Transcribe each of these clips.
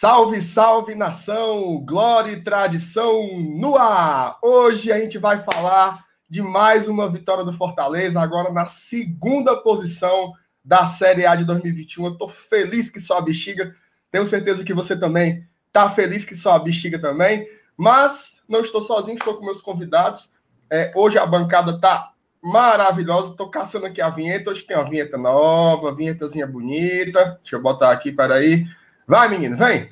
Salve, salve nação, glória e tradição no ar! Hoje a gente vai falar de mais uma vitória do Fortaleza, agora na segunda posição da Série A de 2021. Eu tô feliz que só a bexiga, tenho certeza que você também tá feliz que só a bexiga também, mas não estou sozinho, estou com meus convidados. É, hoje a bancada tá maravilhosa, tô caçando aqui a vinheta, hoje tem uma vinheta nova, vinhetazinha bonita, deixa eu botar aqui, peraí. aí Vai, menino, vem!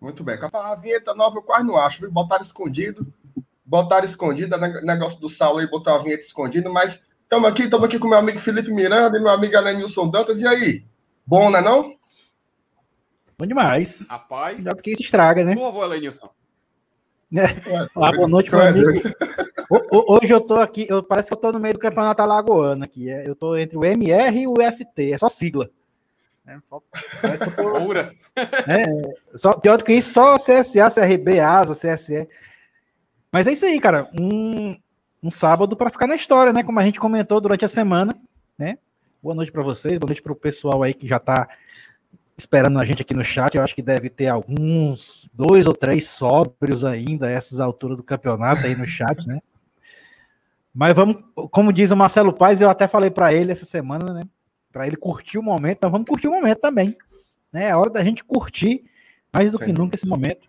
Muito bem. A vinheta nova eu quase não acho, viu? Botaram escondido. Botaram escondido, negócio do Saulo aí, botou a vinheta escondido, mas estamos aqui, estamos aqui com meu amigo Felipe Miranda e meu amigo Alenilson Dantas. E aí? Bom, né não? Bom demais. Rapaz. Melhor do que isso estraga, né? Boa, avô, Lenilson. É. Olá, boa noite, meu amigo. Hoje eu tô aqui, eu, parece que eu tô no meio do campeonato alagoano aqui. É, eu tô entre o MR e o FT, é só sigla. É, parece que eu tô, é, só, pior do que isso, só CSA, CRB, ASA, CSE. Mas é isso aí, cara. Um, um sábado para ficar na história, né? Como a gente comentou durante a semana, né? Boa noite para vocês, boa noite para o pessoal aí que já tá esperando a gente aqui no chat. Eu acho que deve ter alguns, dois ou três sóbrios ainda a essas alturas do campeonato aí no chat, né? Mas vamos, como diz o Marcelo Paes, eu até falei para ele essa semana, né? Para ele curtir o momento, nós vamos curtir o momento também. Né? É hora da gente curtir mais do Sim. que nunca esse momento.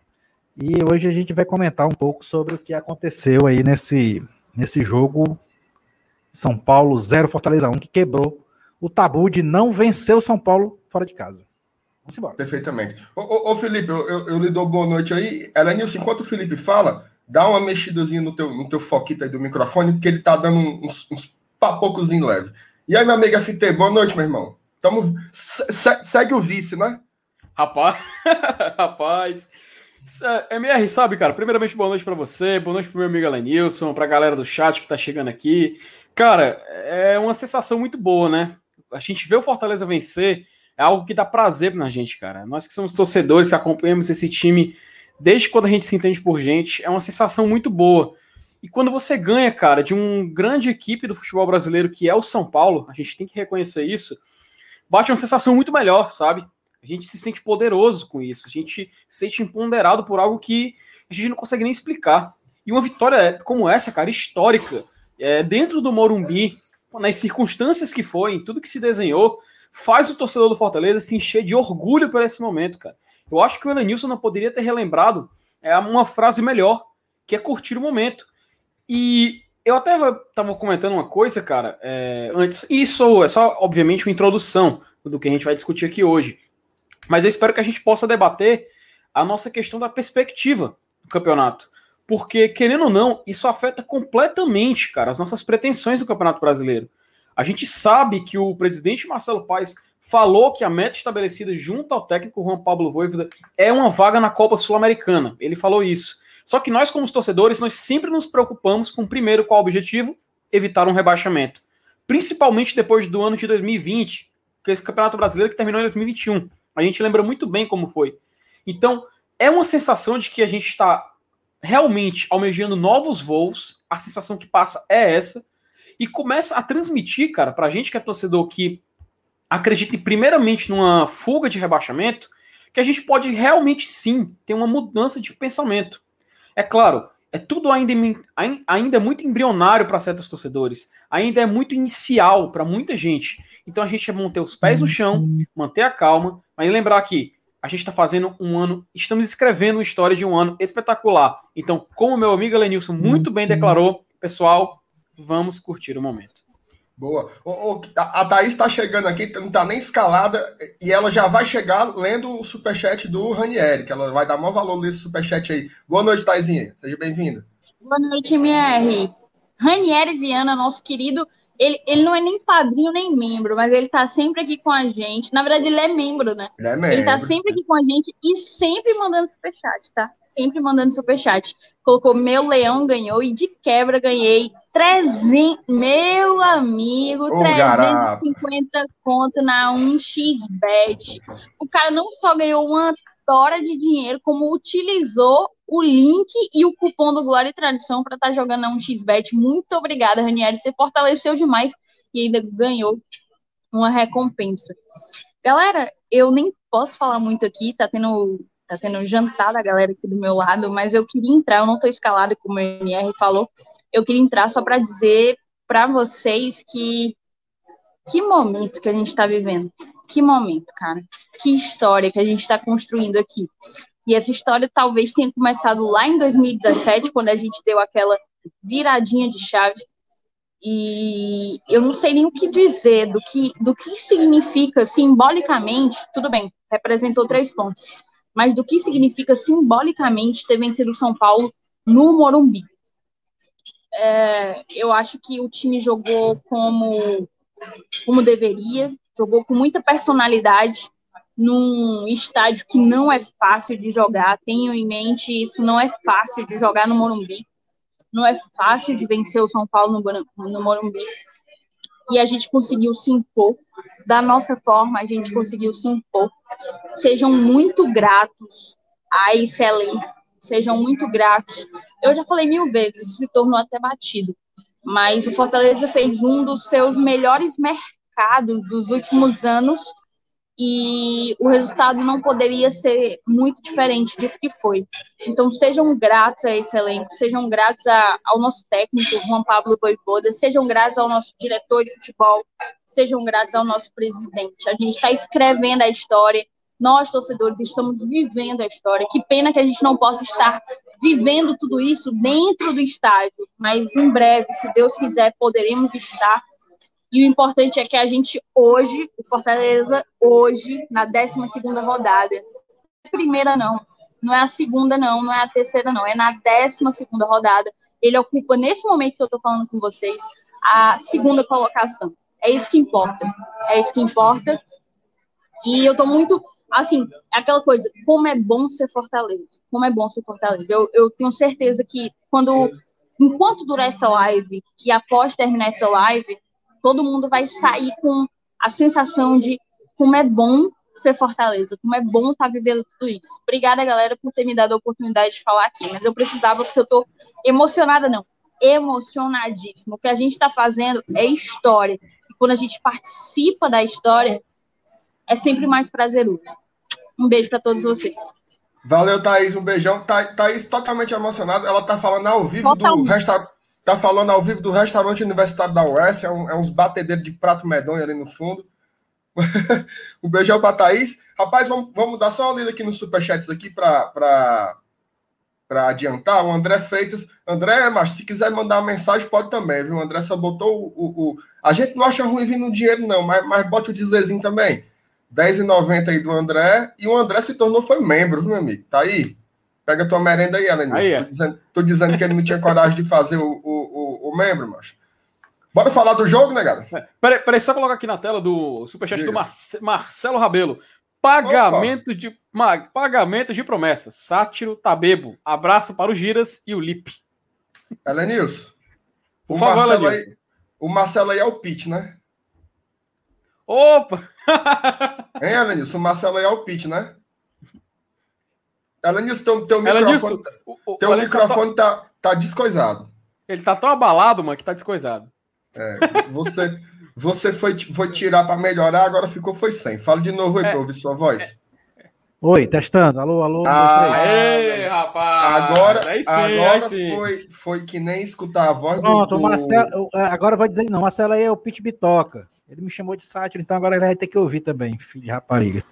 E hoje a gente vai comentar um pouco sobre o que aconteceu aí nesse, nesse jogo São Paulo 0 Fortaleza 1, que quebrou o tabu de não vencer o São Paulo fora de casa. Vamos embora. Perfeitamente. Ô, ô, ô Felipe, eu, eu, eu, lhe dou boa noite aí. Elenilson, enquanto o Felipe fala, dá uma mexidazinha no teu, no teu foquito aí do microfone, porque ele tá dando uns, uns papocos em leve. E aí, minha amiga FT, boa noite, meu irmão. Tamo, se, segue o vice, né? Rapaz, rapaz. MR, sabe, cara, primeiramente, boa noite para você, boa noite pro meu amigo Elenilson, pra galera do chat que tá chegando aqui. Cara, é uma sensação muito boa, né? A gente vê o Fortaleza vencer é algo que dá prazer na gente, cara. Nós que somos torcedores, que acompanhamos esse time desde quando a gente se entende por gente, é uma sensação muito boa. E quando você ganha, cara, de um grande equipe do futebol brasileiro que é o São Paulo, a gente tem que reconhecer isso, bate uma sensação muito melhor, sabe? A gente se sente poderoso com isso, a gente se sente empoderado por algo que a gente não consegue nem explicar. E uma vitória como essa, cara, histórica, é, dentro do Morumbi, nas circunstâncias que foi, em tudo que se desenhou, faz o torcedor do Fortaleza se encher de orgulho por esse momento, cara. Eu acho que o Elenilson não poderia ter relembrado é uma frase melhor, que é curtir o momento. E eu até estava comentando uma coisa, cara, é, antes. Isso é só, obviamente, uma introdução do que a gente vai discutir aqui hoje. Mas eu espero que a gente possa debater a nossa questão da perspectiva do campeonato. Porque, querendo ou não, isso afeta completamente, cara, as nossas pretensões do Campeonato Brasileiro. A gente sabe que o presidente Marcelo Paes falou que a meta estabelecida junto ao técnico Juan Pablo Voivoda é uma vaga na Copa Sul-Americana. Ele falou isso. Só que nós, como torcedores, nós sempre nos preocupamos com, primeiro, qual o objetivo? Evitar um rebaixamento. Principalmente depois do ano de 2020, que é esse Campeonato Brasileiro que terminou em 2021. A gente lembra muito bem como foi. Então, é uma sensação de que a gente está realmente almejando novos voos. A sensação que passa é essa e começa a transmitir, cara, pra gente que é torcedor que acredita primeiramente numa fuga de rebaixamento, que a gente pode realmente sim ter uma mudança de pensamento. É claro, é tudo ainda, ainda muito embrionário para certos torcedores, ainda é muito inicial para muita gente. Então a gente é manter os pés no chão, manter a calma, mas lembrar que a gente está fazendo um ano, estamos escrevendo uma história de um ano espetacular. Então, como meu amigo Lenilson muito bem declarou, pessoal, vamos curtir o momento. Boa. O, o, a Thaís está chegando aqui, não está nem escalada, e ela já vai chegar lendo o superchat do Ranieri, que ela vai dar maior valor nesse superchat aí. Boa noite, Thaisinha. Seja bem-vinda. Boa noite, MR. Ranieri Viana, nosso querido, ele, ele não é nem padrinho nem membro, mas ele está sempre aqui com a gente. Na verdade, ele é membro, né? Ele é membro. Ele está sempre aqui com a gente e sempre mandando superchat, tá? Sempre mandando superchat. Colocou meu leão ganhou e de quebra ganhei 300, meu amigo, oh, 350 garapa. conto na 1xBet. O cara não só ganhou uma tora de dinheiro, como utilizou o link e o cupom do Glória e Tradição para estar tá jogando na 1xBet. Muito obrigada, Ranieri. Você fortaleceu demais e ainda ganhou uma recompensa. Galera, eu nem posso falar muito aqui, tá tendo tá tendo jantar da galera aqui do meu lado, mas eu queria entrar, eu não tô escalado como o MR falou, eu queria entrar só para dizer para vocês que que momento que a gente está vivendo. Que momento, cara. Que história que a gente está construindo aqui. E essa história talvez tenha começado lá em 2017, quando a gente deu aquela viradinha de chave. E eu não sei nem o que dizer do que, do que significa simbolicamente. Tudo bem, representou três pontos mas do que significa simbolicamente ter vencido o São Paulo no Morumbi. É, eu acho que o time jogou como, como deveria, jogou com muita personalidade num estádio que não é fácil de jogar. Tenho em mente isso, não é fácil de jogar no Morumbi. Não é fácil de vencer o São Paulo no, no Morumbi. E a gente conseguiu se impor da nossa forma, a gente conseguiu se impor. Sejam muito gratos a IFLE, sejam muito gratos. Eu já falei mil vezes, se tornou até batido, mas o Fortaleza fez um dos seus melhores mercados dos últimos anos e o resultado não poderia ser muito diferente disso que foi. Então, sejam gratos a esse elenco, sejam gratos a, ao nosso técnico, Juan Pablo Voivoda, sejam gratos ao nosso diretor de futebol, sejam gratos ao nosso presidente. A gente está escrevendo a história, nós, torcedores, estamos vivendo a história. Que pena que a gente não possa estar vivendo tudo isso dentro do estádio, mas em breve, se Deus quiser, poderemos estar e o importante é que a gente hoje, o Fortaleza, hoje, na 12 rodada, primeira não, não é a segunda não, não é a terceira não, é na 12 rodada. Ele ocupa, nesse momento que eu estou falando com vocês, a segunda colocação. É isso que importa. É isso que importa. E eu estou muito, assim, é aquela coisa, como é bom ser Fortaleza. Como é bom ser Fortaleza. Eu, eu tenho certeza que quando, enquanto durar essa live, que após terminar essa live, todo mundo vai sair com a sensação de como é bom ser Fortaleza, como é bom estar tá vivendo tudo isso. Obrigada, galera, por ter me dado a oportunidade de falar aqui, mas eu precisava porque eu tô emocionada, não, emocionadíssima. O que a gente está fazendo é história. E quando a gente participa da história, é sempre mais prazeroso. Um beijo para todos vocês. Valeu, Thaís. Um beijão. Thaís totalmente emocionada. Ela tá falando ao vivo totalmente. do restaurante Tá falando ao vivo do restaurante universitário da UES, é, um, é uns batedeiros de prato medonho ali no fundo. um beijão para Thaís. Rapaz, vamos, vamos dar só uma lida aqui nos superchats aqui para adiantar. O André Freitas. André, mas se quiser mandar uma mensagem, pode também, viu? O André só botou o. o, o... A gente não acha ruim vir no dinheiro, não, mas, mas bota o dizerzinho também. R$10,90 aí do André. E o André se tornou, foi membro, viu, meu amigo? Tá aí. Pega tua merenda aí, Alan. Aí, é. tô, dizendo, tô, dizendo, que ele não tinha coragem de fazer o, o, o, o membro, mas. Bora falar do jogo, né, cara? É, peraí, peraí, só colocar aqui na tela do superchat Diga. do Mar Marcelo Rabelo. Pagamento de, pagamento de promessas. Sátiro Tabebo. Abraço para o Giras e o Lip. Elenilson. Por o favor, Marcelo aí, O Marcelo aí é o pitch, né? Opa! hein, Elenilson? O Marcelo aí é o pitch, né? Alanis, teu, teu microfone, tá- o, teu microfone tá, tá, tá descoisado. Ele tá tão abalado, mano, que tá descoisado. É, você, você foi, foi tirar para melhorar, agora ficou foi sem. Fala de novo aí é, pra ouvir sua voz. É, Oi, testando. Alô, alô. Ah, Ei, rapaz. Agora, aí sim, agora aí Foi, foi que nem escutar a voz Pronto, do... Marcelo, é, agora vou dizer não. Marcelo aí é o Pit Bitoca. Ele me chamou de sátiro, então agora ele vai ter que ouvir também, filho de rapariga.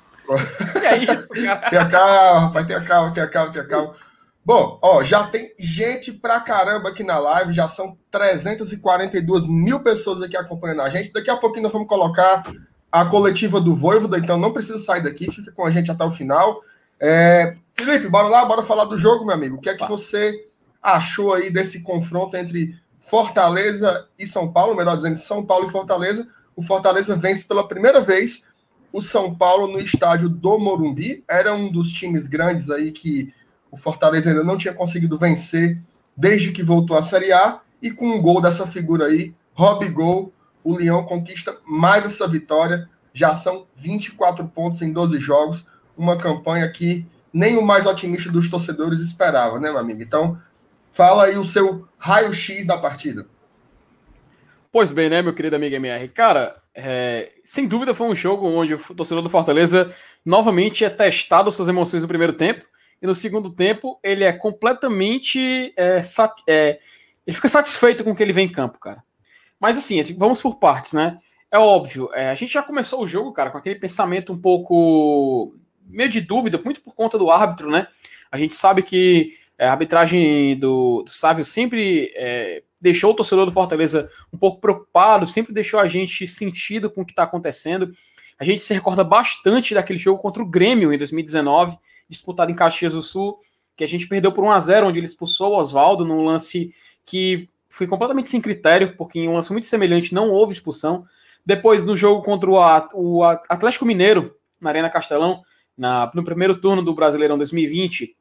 Que é isso, cara? tenha calma, rapaz, tenha calma, tenha calma, tenha calma. Bom, ó, já tem gente pra caramba aqui na live, já são 342 mil pessoas aqui acompanhando a gente. Daqui a pouquinho nós vamos colocar a coletiva do Voivoda, então não precisa sair daqui, fica com a gente até o final. É... Felipe, bora lá, bora falar do jogo, meu amigo. O que é que você achou aí desse confronto entre Fortaleza e São Paulo, melhor dizendo, São Paulo e Fortaleza? O Fortaleza vence pela primeira vez o São Paulo no estádio do Morumbi. Era um dos times grandes aí que o Fortaleza ainda não tinha conseguido vencer desde que voltou à Série A. E com um gol dessa figura aí, Rob Gol, o Leão conquista mais essa vitória. Já são 24 pontos em 12 jogos. Uma campanha que nem o mais otimista dos torcedores esperava, né, meu amigo? Então, fala aí o seu raio-x da partida. Pois bem, né, meu querido amigo MR? Cara, é, sem dúvida foi um jogo onde o torcedor do Fortaleza novamente é testado suas emoções no primeiro tempo e no segundo tempo ele é completamente. É, é, ele fica satisfeito com o que ele vem em campo, cara. Mas assim, assim vamos por partes, né? É óbvio, é, a gente já começou o jogo, cara, com aquele pensamento um pouco meio de dúvida, muito por conta do árbitro, né? A gente sabe que é, a arbitragem do, do Sávio sempre é, deixou o torcedor do Fortaleza um pouco preocupado, sempre deixou a gente sentido com o que está acontecendo. A gente se recorda bastante daquele jogo contra o Grêmio em 2019, disputado em Caxias do Sul, que a gente perdeu por 1 a 0 onde ele expulsou o Oswaldo num lance que foi completamente sem critério, porque em um lance muito semelhante não houve expulsão. Depois, no jogo contra o Atlético Mineiro, na Arena Castelão, na, no primeiro turno do Brasileirão 2020,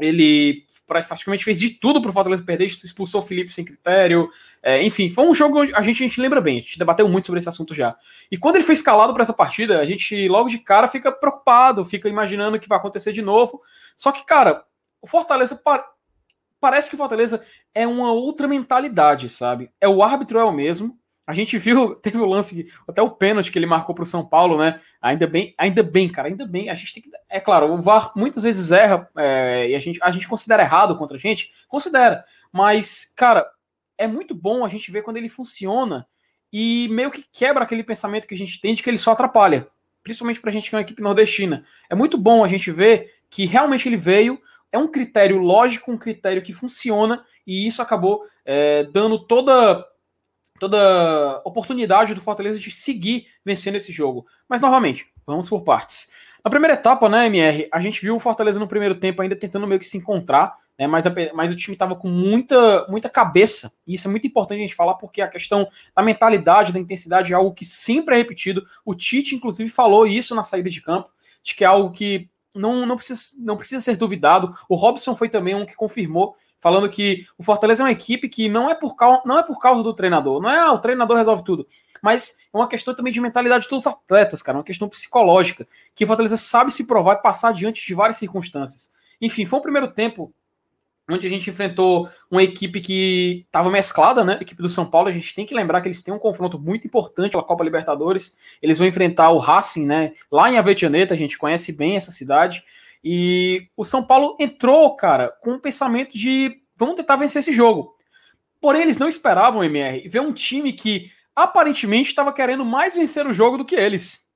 ele praticamente fez de tudo para o Fortaleza perder, expulsou o Felipe sem critério. É, enfim, foi um jogo a gente, a gente lembra bem, a gente debateu muito sobre esse assunto já. E quando ele foi escalado para essa partida, a gente logo de cara fica preocupado, fica imaginando o que vai acontecer de novo. Só que, cara, o Fortaleza parece que o Fortaleza é uma outra mentalidade, sabe? É o árbitro é o mesmo, a gente viu, teve o lance, até o pênalti que ele marcou para o São Paulo, né? Ainda bem, ainda bem, cara, ainda bem. A gente tem que. É claro, o VAR muitas vezes erra é, e a gente, a gente considera errado contra a gente, considera. Mas, cara, é muito bom a gente ver quando ele funciona e meio que quebra aquele pensamento que a gente tem de que ele só atrapalha. Principalmente para a gente que é uma equipe nordestina. É muito bom a gente ver que realmente ele veio, é um critério lógico, um critério que funciona, e isso acabou é, dando toda toda oportunidade do Fortaleza de seguir vencendo esse jogo. Mas novamente, vamos por partes. Na primeira etapa, né, MR, a gente viu o Fortaleza no primeiro tempo ainda tentando meio que se encontrar, né, mas, a, mas o time estava com muita, muita cabeça, e isso é muito importante a gente falar, porque a questão da mentalidade, da intensidade é algo que sempre é repetido. O Tite, inclusive, falou isso na saída de campo, de que é algo que não, não, precisa, não precisa ser duvidado. O Robson foi também um que confirmou falando que o Fortaleza é uma equipe que não é por causa, não é por causa do treinador, não é ah, o treinador resolve tudo, mas é uma questão também de mentalidade dos atletas, cara, uma questão psicológica, que o Fortaleza sabe se provar e passar diante de várias circunstâncias. Enfim, foi um primeiro tempo onde a gente enfrentou uma equipe que estava mesclada, né? A equipe do São Paulo, a gente tem que lembrar que eles têm um confronto muito importante pela Copa Libertadores. Eles vão enfrentar o Racing, né? Lá em Avejaneta, a gente conhece bem essa cidade. E o São Paulo entrou, cara, com um pensamento de vamos tentar vencer esse jogo. Porém, eles não esperavam, MR, ver um time que aparentemente estava querendo mais vencer o jogo do que eles.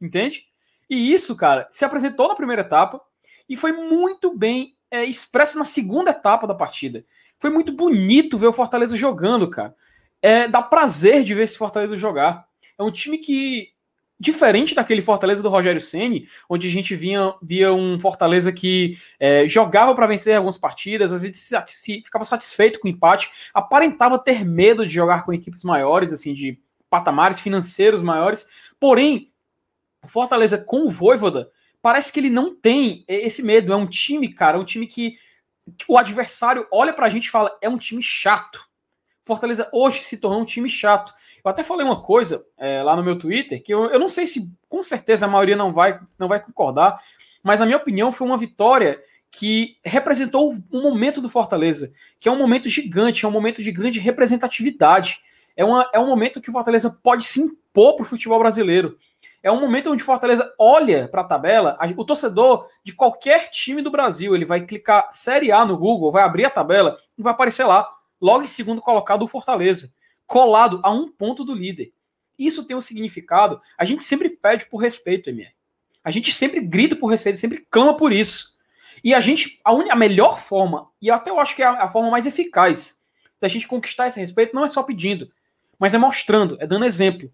Entende? E isso, cara, se apresentou na primeira etapa e foi muito bem é, expresso na segunda etapa da partida. Foi muito bonito ver o Fortaleza jogando, cara. É, dá prazer de ver esse Fortaleza jogar. É um time que diferente daquele Fortaleza do Rogério Ceni, onde a gente vinha, via um Fortaleza que é, jogava para vencer algumas partidas, às vezes se, se, ficava satisfeito com o empate, aparentava ter medo de jogar com equipes maiores, assim, de patamares financeiros maiores. Porém, o Fortaleza com o Voivoda parece que ele não tem esse medo. É um time, cara, um time que, que o adversário olha para a gente e fala: é um time chato. Fortaleza hoje se tornou um time chato. Eu até falei uma coisa é, lá no meu Twitter, que eu, eu não sei se com certeza a maioria não vai, não vai concordar, mas na minha opinião foi uma vitória que representou um momento do Fortaleza, que é um momento gigante, é um momento de grande representatividade. É, uma, é um momento que o Fortaleza pode se impor para o futebol brasileiro. É um momento onde o Fortaleza olha para a tabela, o torcedor de qualquer time do Brasil, ele vai clicar Série A no Google, vai abrir a tabela e vai aparecer lá, logo em segundo colocado o Fortaleza colado a um ponto do líder. Isso tem um significado. A gente sempre pede por respeito, MR. A gente sempre grita por respeito, sempre clama por isso. E a gente, a, un... a melhor forma, e até eu acho que é a, a forma mais eficaz da gente conquistar esse respeito, não é só pedindo, mas é mostrando, é dando exemplo.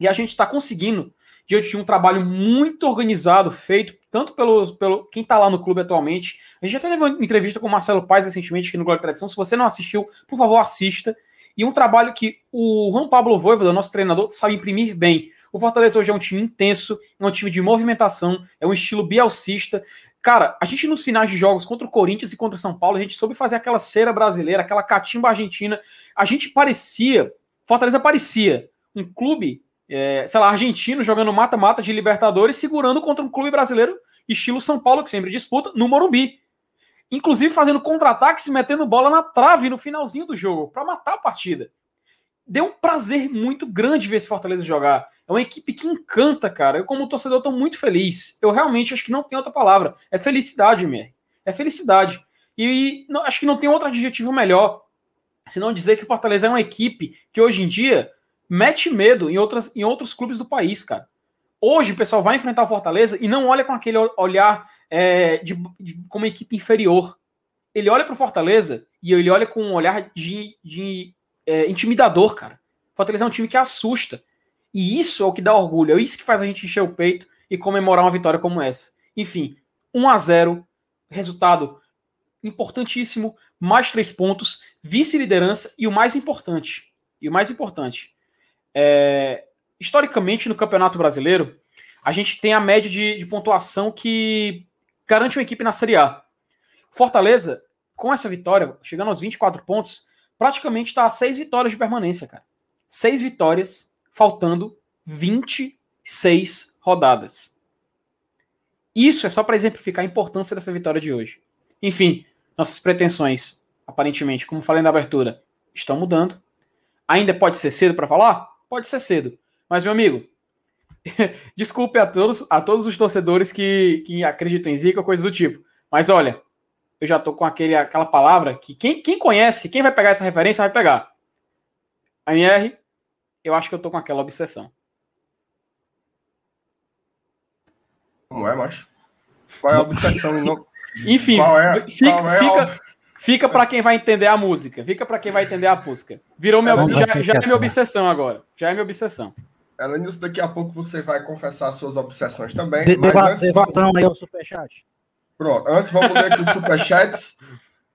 E a gente está conseguindo, diante de um trabalho muito organizado, feito tanto pelo, pelo quem está lá no clube atualmente. A gente até teve uma entrevista com o Marcelo Paz recentemente aqui no Glória Tradição. Se você não assistiu, por favor, assista. E um trabalho que o Juan Pablo Voivoda, nosso treinador, sabe imprimir bem. O Fortaleza hoje é um time intenso, é um time de movimentação, é um estilo bielcista. Cara, a gente nos finais de jogos contra o Corinthians e contra o São Paulo, a gente soube fazer aquela cera brasileira, aquela catimba argentina. A gente parecia, Fortaleza parecia um clube, é, sei lá, argentino jogando mata-mata de Libertadores, segurando contra um clube brasileiro, estilo São Paulo, que sempre disputa, no Morumbi. Inclusive fazendo contra-ataques e metendo bola na trave no finalzinho do jogo, para matar a partida. Deu um prazer muito grande ver esse Fortaleza jogar. É uma equipe que encanta, cara. Eu, como torcedor, estou muito feliz. Eu realmente acho que não tem outra palavra. É felicidade, Mer. É felicidade. E não, acho que não tem outro adjetivo melhor. Se não dizer que o Fortaleza é uma equipe que hoje em dia mete medo em, outras, em outros clubes do país, cara. Hoje o pessoal vai enfrentar o Fortaleza e não olha com aquele olhar é, de, de, como equipe inferior. Ele olha para o Fortaleza e ele olha com um olhar de, de é, intimidador, cara. Fortaleza é um time que assusta. E isso é o que dá orgulho, é isso que faz a gente encher o peito e comemorar uma vitória como essa. Enfim, 1 a 0 resultado importantíssimo, mais três pontos, vice-liderança e o mais importante, e o mais importante, é, historicamente no Campeonato Brasileiro, a gente tem a média de, de pontuação que garante uma equipe na Série A. Fortaleza, com essa vitória, chegando aos 24 pontos, praticamente está a seis vitórias de permanência, cara. Seis vitórias faltando 26 rodadas. Isso é só para exemplificar a importância dessa vitória de hoje. Enfim, nossas pretensões, aparentemente, como falei na abertura, estão mudando. Ainda pode ser cedo para falar? Pode ser cedo. Mas, meu amigo, desculpe a todos, a todos os torcedores que, que acreditam em Zica ou coisa do tipo. Mas olha, eu já tô com aquele, aquela palavra que quem, quem conhece, quem vai pegar essa referência vai pegar. A MR eu acho que eu tô com aquela obsessão. Como é, macho? Qual é a obsessão? Enfim, é, fica, é fica, fica para quem vai entender a música. Fica para quem vai entender a música. Virou minha, já, já é minha obsessão agora. Já é minha obsessão. Ela nisso daqui a pouco você vai confessar suas obsessões também. De, mas antes... Evasão aí ao superchat. Pronto, antes vamos ler aqui os superchats.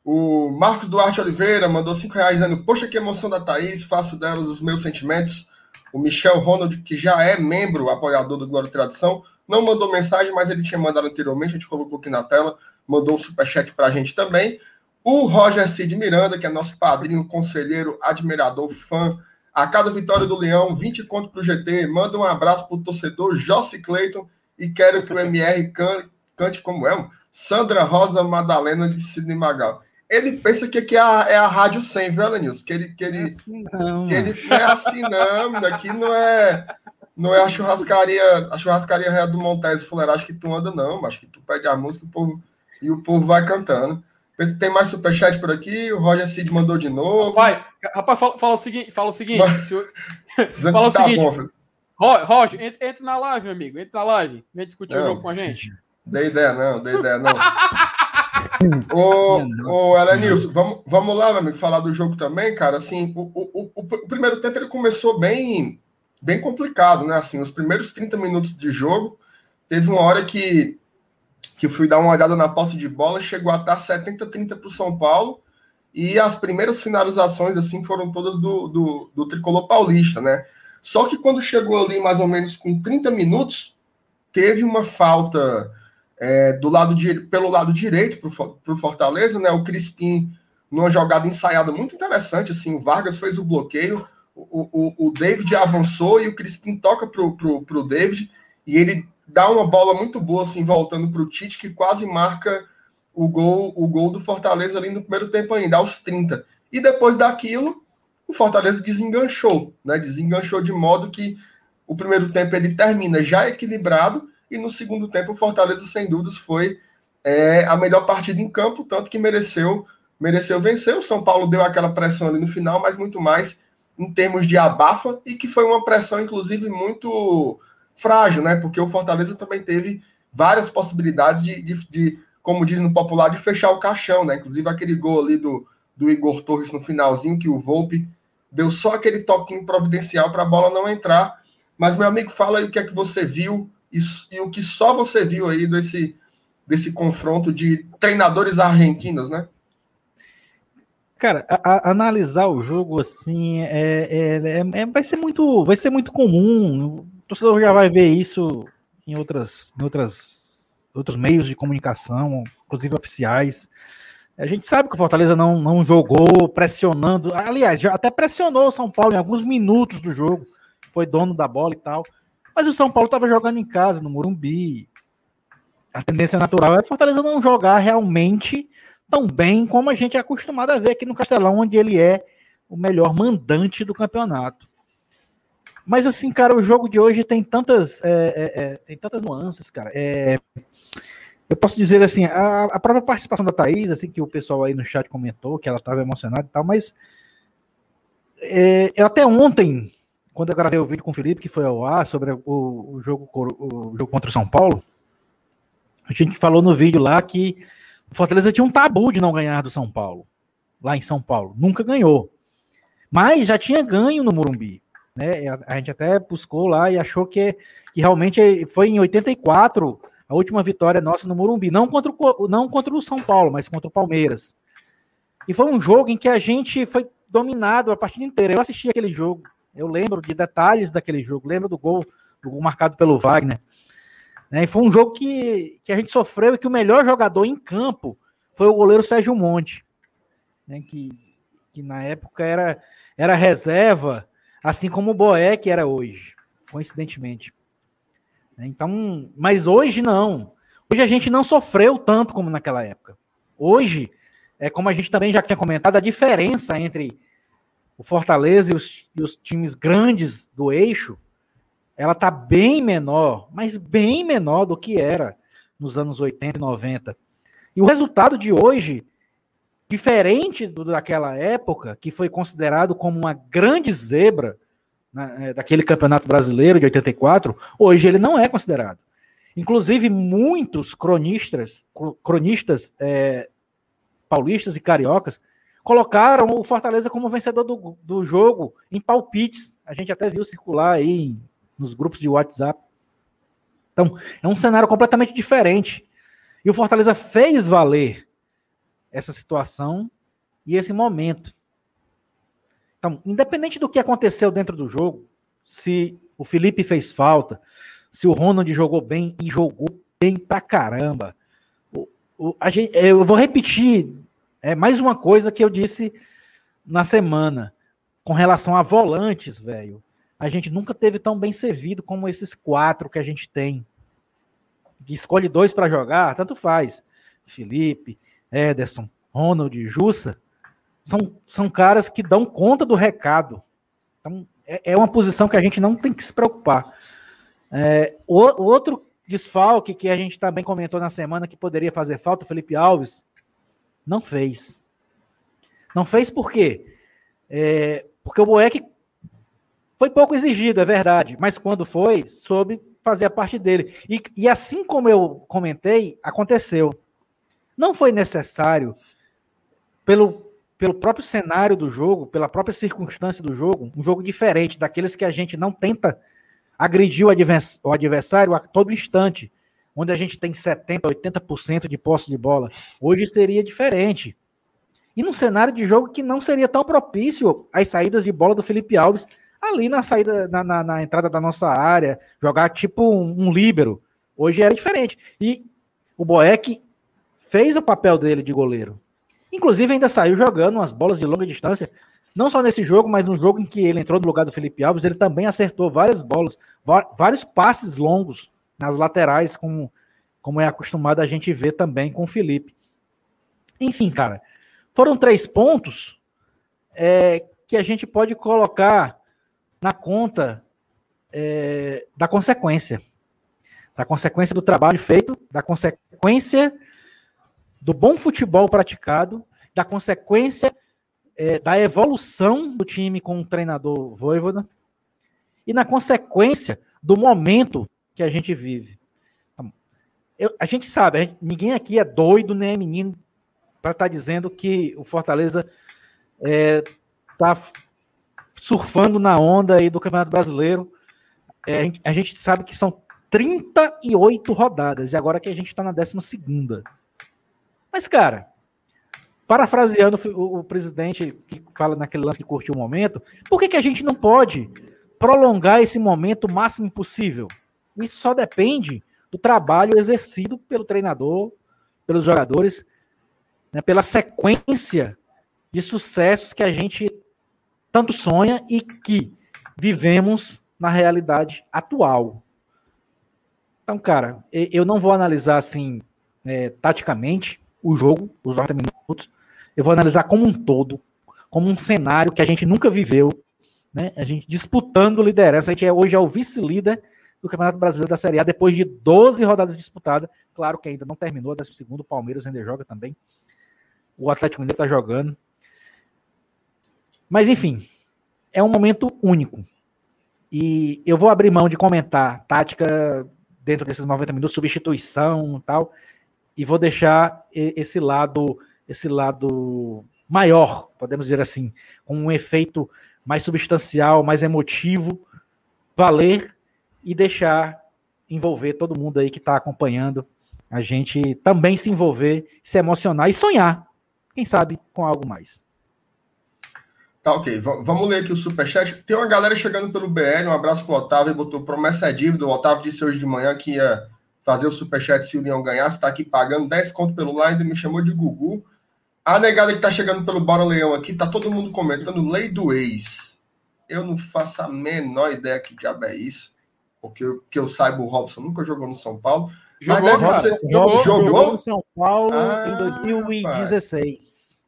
O Marcos Duarte Oliveira mandou 5 reais dizendo: Poxa, que emoção da Thaís, faço delas os meus sentimentos. O Michel Ronald, que já é membro, apoiador do Glória e Tradição, não mandou mensagem, mas ele tinha mandado anteriormente, a gente colocou aqui na tela, mandou um superchat para a gente também. O Roger Cid Miranda, que é nosso padrinho, conselheiro, admirador, fã. A cada vitória do Leão, 20 conto para o GT. Manda um abraço para o torcedor Jossi Clayton e quero que o MR cante, cante como é, Sandra Rosa Madalena de Sidney Magal ele pensa que aqui é a, é a Rádio 100, viu, Alanils? Que ele, que ele, é assim não, que ele não é assim, não. Aqui não é, não é a churrascaria, a churrascaria Real do Montes Fuleiragem que tu anda, não. Mas que tu pega a música o povo, e o povo vai cantando. Tem mais superchat por aqui, o Roger Cid mandou de novo. Vai, rapaz, fala, fala o seguinte, fala o seguinte. Mas, fala o tá seguinte. Bom, Roger, entre, entre, na live, meu amigo. Entre na live. Vem discutir não, o jogo com a gente. Dê ideia, não, dê ideia, não. ô, ô Elenilson, vamos, vamos lá, meu amigo, falar do jogo também, cara. Assim, o, o, o, o, primeiro tempo ele começou bem, bem complicado, né? Assim, os primeiros 30 minutos de jogo, teve uma hora que, que fui dar uma olhada na posse de bola, chegou a estar 70-30 para o São Paulo, e as primeiras finalizações, assim, foram todas do, do, do tricolor paulista, né? Só que quando chegou ali mais ou menos com 30 minutos, teve uma falta é, do lado de, pelo lado direito para o Fortaleza, né? O Crispim, numa jogada ensaiada muito interessante, assim, o Vargas fez o bloqueio, o, o, o David avançou e o Crispim toca para o David e ele dá uma bola muito boa, assim, voltando para o Tite, que quase marca o gol, o gol do Fortaleza ali no primeiro tempo ainda, aos 30. E depois daquilo, o Fortaleza desenganchou, né? Desenganchou de modo que o primeiro tempo ele termina já equilibrado e no segundo tempo, o Fortaleza, sem dúvidas, foi é, a melhor partida em campo, tanto que mereceu, mereceu vencer. O São Paulo deu aquela pressão ali no final, mas muito mais em termos de abafa, e que foi uma pressão, inclusive, muito frágil, né? Porque o Fortaleza também teve várias possibilidades de, de, de como diz no popular, de fechar o caixão, né? Inclusive aquele gol ali do, do Igor Torres no finalzinho, que o Volpe deu só aquele toquinho providencial para a bola não entrar. Mas, meu amigo, fala aí o que é que você viu e, e o que só você viu aí desse, desse confronto de treinadores argentinos, né? Cara, a, a, analisar o jogo assim é, é, é, vai ser muito vai ser muito comum. Torcedor já vai ver isso em outras, em outras outros meios de comunicação, inclusive oficiais. A gente sabe que o Fortaleza não, não jogou pressionando. Aliás, já até pressionou o São Paulo em alguns minutos do jogo. Foi dono da bola e tal. Mas o São Paulo estava jogando em casa, no Morumbi. A tendência natural é o Fortaleza não jogar realmente tão bem como a gente é acostumado a ver aqui no Castelão, onde ele é o melhor mandante do campeonato. Mas assim, cara, o jogo de hoje tem tantas, é, é, é, tem tantas nuances, cara. É, eu posso dizer assim, a, a, própria participação da Thaís, assim, que o pessoal aí no chat comentou, que ela estava emocionada e tal, mas é, eu até ontem, quando eu gravei o vídeo com o Felipe, que foi ao ar, sobre o, o, jogo, o jogo contra o São Paulo, a gente falou no vídeo lá que o Fortaleza tinha um tabu de não ganhar do São Paulo, lá em São Paulo. Nunca ganhou. Mas já tinha ganho no Morumbi. Né? A, gente até buscou lá e achou que, que realmente foi em 84 a última vitória nossa no Morumbi, não contra, o, não contra o São Paulo, mas contra o Palmeiras. E foi um jogo em que a gente foi dominado a partida inteira. Eu assisti aquele jogo, eu lembro de detalhes daquele jogo, lembro do gol, do gol marcado pelo Wagner. Né? E foi um jogo que, que a gente sofreu e que o melhor jogador em campo foi o goleiro Sérgio Monte, né? que, que na época era, era reserva assim como o Boeck era hoje, coincidentemente. Então, mas hoje não. Hoje a gente não sofreu tanto como naquela época. Hoje, é como a gente também já tinha comentado, a diferença entre o Fortaleza e os, e os times grandes do eixo, ela tá bem menor, mas bem menor do que era nos anos 80 e 90. E o resultado de hoje diferente do, daquela época, que foi considerado como uma grande zebra né, daquele campeonato brasileiro de 84, hoje ele não é considerado. Inclusive, muitos cronistas, cronistas é, paulistas e cariocas colocaram o Fortaleza como vencedor do, do jogo em palpites. A gente até viu circular aí nos grupos de WhatsApp. Então, é um cenário completamente diferente. E o Fortaleza fez valer essa situação e esse momento. Então, independente do que aconteceu dentro do jogo, se o Felipe fez falta, se o Ronald jogou bem e jogou bem pra caramba. O, o, gente, eu vou repetir é, mais uma coisa que eu disse na semana com relação a volantes, velho. A gente nunca teve tão bem servido como esses quatro que a gente tem. Escolhe dois para jogar, tanto faz. Felipe, Ederson, Ronald, Jussa, são, são caras que dão conta do recado. Então, é, é uma posição que a gente não tem que se preocupar. É, o, outro desfalque que a gente também comentou na semana que poderia fazer falta, Felipe Alves, não fez. Não fez por quê? É, porque o Boeck foi pouco exigido, é verdade, mas quando foi, soube fazer a parte dele. E, e assim como eu comentei, aconteceu. Não foi necessário, pelo, pelo próprio cenário do jogo, pela própria circunstância do jogo, um jogo diferente daqueles que a gente não tenta agredir o, adversário a todo instante, onde a gente tem 70%, 80% de posse de bola. Hoje seria diferente. E num cenário de jogo que não seria tão propício às saídas de bola do Felipe Alves, ali na saída, na, na, na entrada da nossa área, jogar tipo um, um líbero. Hoje era diferente. E o Boeck fez o papel dele de goleiro. Inclusive, ainda saiu jogando umas bolas de longa distância. Não só nesse jogo, mas no jogo em que ele entrou no lugar do Felipe Alves, ele também acertou várias bolas, vários passes longos nas laterais, como, como é acostumado a gente ver também com o Felipe. Enfim, cara, foram três pontos é, que a gente pode colocar na conta é, da consequência. Da consequência do trabalho feito, da consequência do bom futebol praticado, da consequência é, da evolução do time com o treinador Voivoda e na consequência do momento que a gente vive. Então, eu, a gente sabe, a gente, ninguém aqui é doido nem é menino para estar tá dizendo que o Fortaleza está é, surfando na onda aí do Campeonato Brasileiro. É, a, gente, a gente sabe que são 38 rodadas e agora que a gente está na 12 segunda. Mas, cara, parafraseando o, o, presidente que fala naquele lance que curtiu o momento, por que, que a gente não pode prolongar esse momento o máximo possível? Isso só depende do trabalho exercido pelo treinador, pelos jogadores, né, pela sequência de sucessos que a gente tanto sonha e que vivemos na realidade atual. Então, cara, eu não vou analisar assim, é, taticamente, o jogo, os 90 minutos. Eu vou analisar como um todo, como um cenário que a gente nunca viveu, né? A gente disputando liderança. A gente é, hoje é o vice-líder do Campeonato Brasileiro da Série A, depois de 12 rodadas disputadas. Claro que ainda não terminou, a segundo, o Palmeiras ainda joga também. O Atlético Mineiro está jogando. Mas, enfim, é um momento único. E eu vou abrir mão de comentar tática dentro desses 90 minutos, substituição e tal, e vou deixar esse lado, esse lado maior, podemos dizer assim, com um efeito mais substancial, mais emotivo, valer e deixar envolver todo mundo aí que está acompanhando a gente também se envolver, se emocionar e sonhar, quem sabe, com algo mais. Tá, ok. V vamos ler aqui o superchat. Tem uma galera chegando pelo BL. Um abraço pro Otávio. Botou promessa é dívida. O Otávio disse hoje de manhã que ia fazer o superchat se o Leão ganhasse. Tá aqui pagando 10 conto pelo line. Me chamou de Gugu. A negada que tá chegando pelo Bora Leão aqui. Tá todo mundo comentando lei do ex. Eu não faço a menor ideia que diabo é isso. Porque eu, que eu saiba, o Robson nunca jogou no São Paulo. Jogou, mas deve ser... jogou, jogou, jogou no São Paulo ah, em 2016.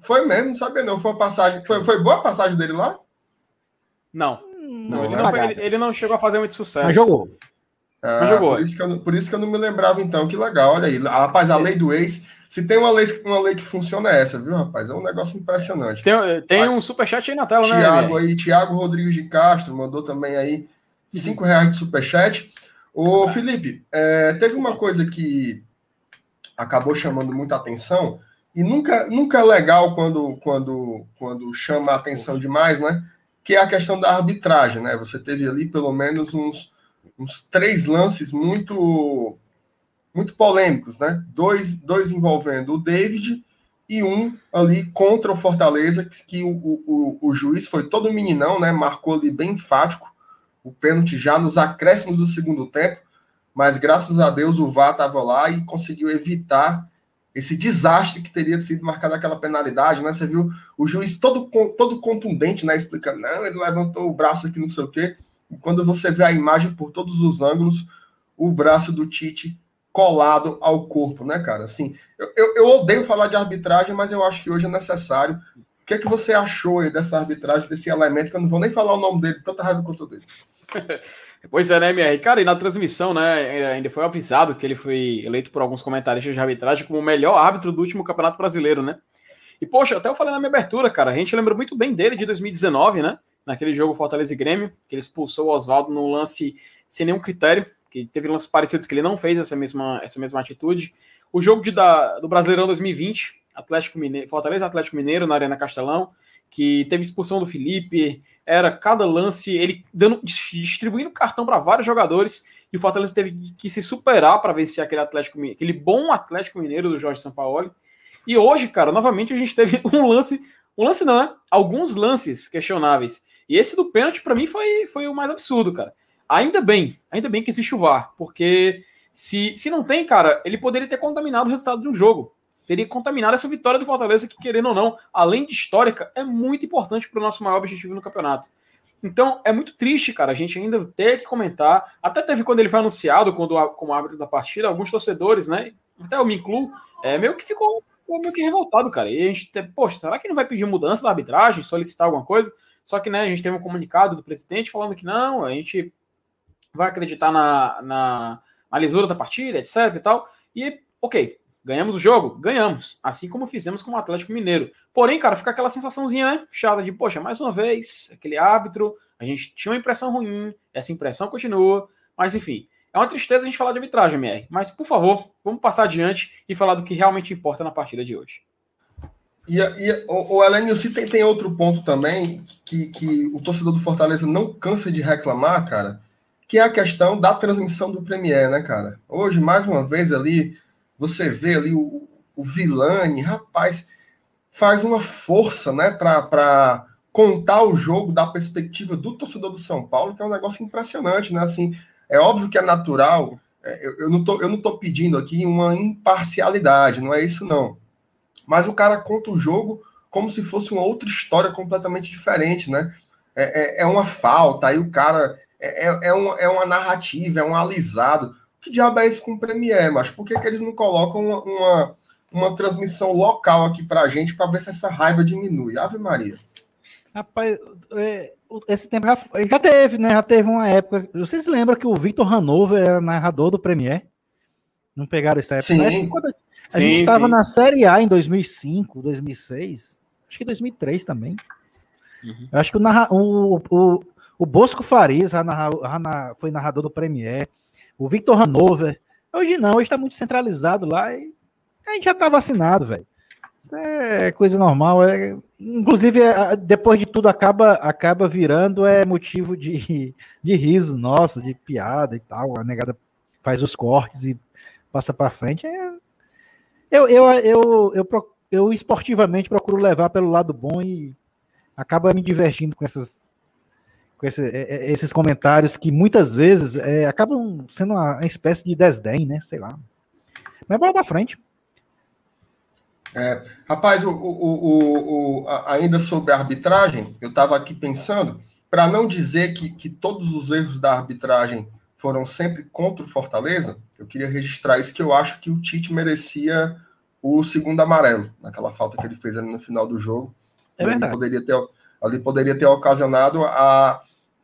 Foi mesmo, não sabia não. Foi uma passagem. Foi, foi boa a passagem dele lá? Não. Hum, não, ele, não foi, ele, ele, não chegou a fazer muito sucesso. Mas jogou. Ah, jogou. Por isso, que eu, por isso que eu não me lembrava, então. Que legal, olha aí. Rapaz, a lei do ex. Se tem uma lei, uma lei que funciona, é essa, viu, rapaz? É um negócio impressionante. Tem, tem um superchat aí na tela, Thiago né? Thiago aí, Thiago Rodrigues de Castro, mandou também aí cinco reais de superchat. Ô, Felipe, é, teve uma coisa que acabou chamando muita atenção e nunca, nunca é legal quando, quando, quando chama a atenção demais, né? Que é a questão da arbitragem, né? Você teve ali pelo menos uns, uns três lances muito muito polêmicos, né? Dois, dois envolvendo o David e um ali contra o Fortaleza, que, que o, o, o, juiz foi todo meninão, né? Marcou ali bem enfático o pênalti já nos acréscimos do segundo tempo, mas graças a Deus o VAR estava lá e conseguiu evitar esse desastre que teria sido marcado aquela penalidade, né? Você viu o juiz todo, todo contundente, né? Explicando, não, ele levantou o braço aqui, não sei o quê. Quando você vê a imagem por todos os ângulos, o braço do Tite colado ao corpo, né, cara? Assim, eu, eu, eu odeio falar de arbitragem, mas eu acho que hoje é necessário. O que é que você achou aí dessa arbitragem, desse elemento, que eu não vou nem falar o nome dele, tanta raiva quanto dele. Pois é, né, MR? Cara, e na transmissão, né, ainda foi avisado que ele foi eleito por alguns comentaristas de arbitragem como o melhor árbitro do último Campeonato Brasileiro, né? E, poxa, até eu falei na minha abertura, cara, a gente lembra muito bem dele de 2019, né? Naquele jogo Fortaleza e Grêmio, que ele expulsou o Oswaldo no lance sem nenhum critério, que teve lances parecidos que ele não fez essa mesma, essa mesma atitude. O jogo de, da, do Brasileirão 2020, Atlético Mineiro, Fortaleza Atlético Mineiro na Arena Castelão, que teve expulsão do Felipe, era cada lance, ele dando, distribuindo cartão para vários jogadores, e o Fortaleza teve que se superar para vencer aquele Atlético, aquele bom Atlético Mineiro do Jorge Sampaoli. E hoje, cara, novamente a gente teve um lance, um lance não, né? Alguns lances questionáveis. E esse do pênalti para mim foi, foi o mais absurdo, cara. Ainda bem, ainda bem que existe o VAR, porque se, se não tem, cara, ele poderia ter contaminado o resultado de um jogo teria contaminado essa vitória do Fortaleza, que, querendo ou não, além de histórica, é muito importante para o nosso maior objetivo no campeonato. Então, é muito triste, cara, a gente ainda ter que comentar. Até teve quando ele foi anunciado quando, como árbitro da partida, alguns torcedores, né? Até eu me incluo, é, meio que ficou meio que revoltado, cara. E a gente, poxa, será que não vai pedir mudança da arbitragem, solicitar alguma coisa? Só que, né, a gente teve um comunicado do presidente falando que não, a gente vai acreditar na, na, na lisura da partida, etc e tal. E, ok, Ganhamos o jogo? Ganhamos. Assim como fizemos com o Atlético Mineiro. Porém, cara, fica aquela sensaçãozinha, né? Chata de, poxa, mais uma vez, aquele árbitro, a gente tinha uma impressão ruim, essa impressão continua. Mas, enfim, é uma tristeza a gente falar de arbitragem, MR. Mas, por favor, vamos passar adiante e falar do que realmente importa na partida de hoje. E, e o, o Elenilson tem, tem outro ponto também que, que o torcedor do Fortaleza não cansa de reclamar, cara, que é a questão da transmissão do Premier, né, cara? Hoje, mais uma vez ali, você vê ali o, o Vilani, rapaz, faz uma força, né, para contar o jogo da perspectiva do torcedor do São Paulo, que é um negócio impressionante, né? Assim, é óbvio que é natural é, eu, eu, não tô, eu não tô pedindo aqui uma imparcialidade, não é isso não. Mas o cara conta o jogo como se fosse uma outra história completamente diferente, né? É, é, é uma falta, aí o cara é, é, é, uma, é uma narrativa, é um alisado. Que diabo é isso com o Premiere, mas por que, que eles não colocam uma, uma, uma transmissão local aqui pra gente para ver se essa raiva diminui? Ave Maria. Rapaz, é, esse tempo já, já, teve, né? Já teve uma época. Vocês lembram que o Victor Hanover era narrador do Premier? Não pegaram essa época? Sim. Quando a sim, gente estava na Série A em 2005, 2006, acho que 2003 também. Uhum. Eu acho que o, narra, o, o, o Bosco Farias narra, foi narrador do Premier. O Victor Hanover. Hoje não, hoje está muito centralizado lá e a gente já está vacinado, velho. Isso é coisa normal. É, inclusive, é, depois de tudo, acaba, acaba virando é motivo de, de riso nosso, de piada e tal. A negada faz os cortes e passa para frente. É, eu, eu, eu, eu, eu, esportivamente procuro levar pelo lado bom e acaba me divertindo com essas com esse, é, é, esses comentários que muitas vezes é, acabam sendo uma, espécie de desdém, né? Sei lá. Mas bora pra frente. É, rapaz, o, o, o, ainda sobre a arbitragem, eu estava aqui pensando, para não dizer que, que todos os erros da arbitragem foram sempre contra o Fortaleza, eu queria registrar isso que eu acho que o Tite merecia o segundo amarelo, naquela falta que ele fez ali no final do jogo. É verdade. Poderia ter, ali poderia ter ocasionado a,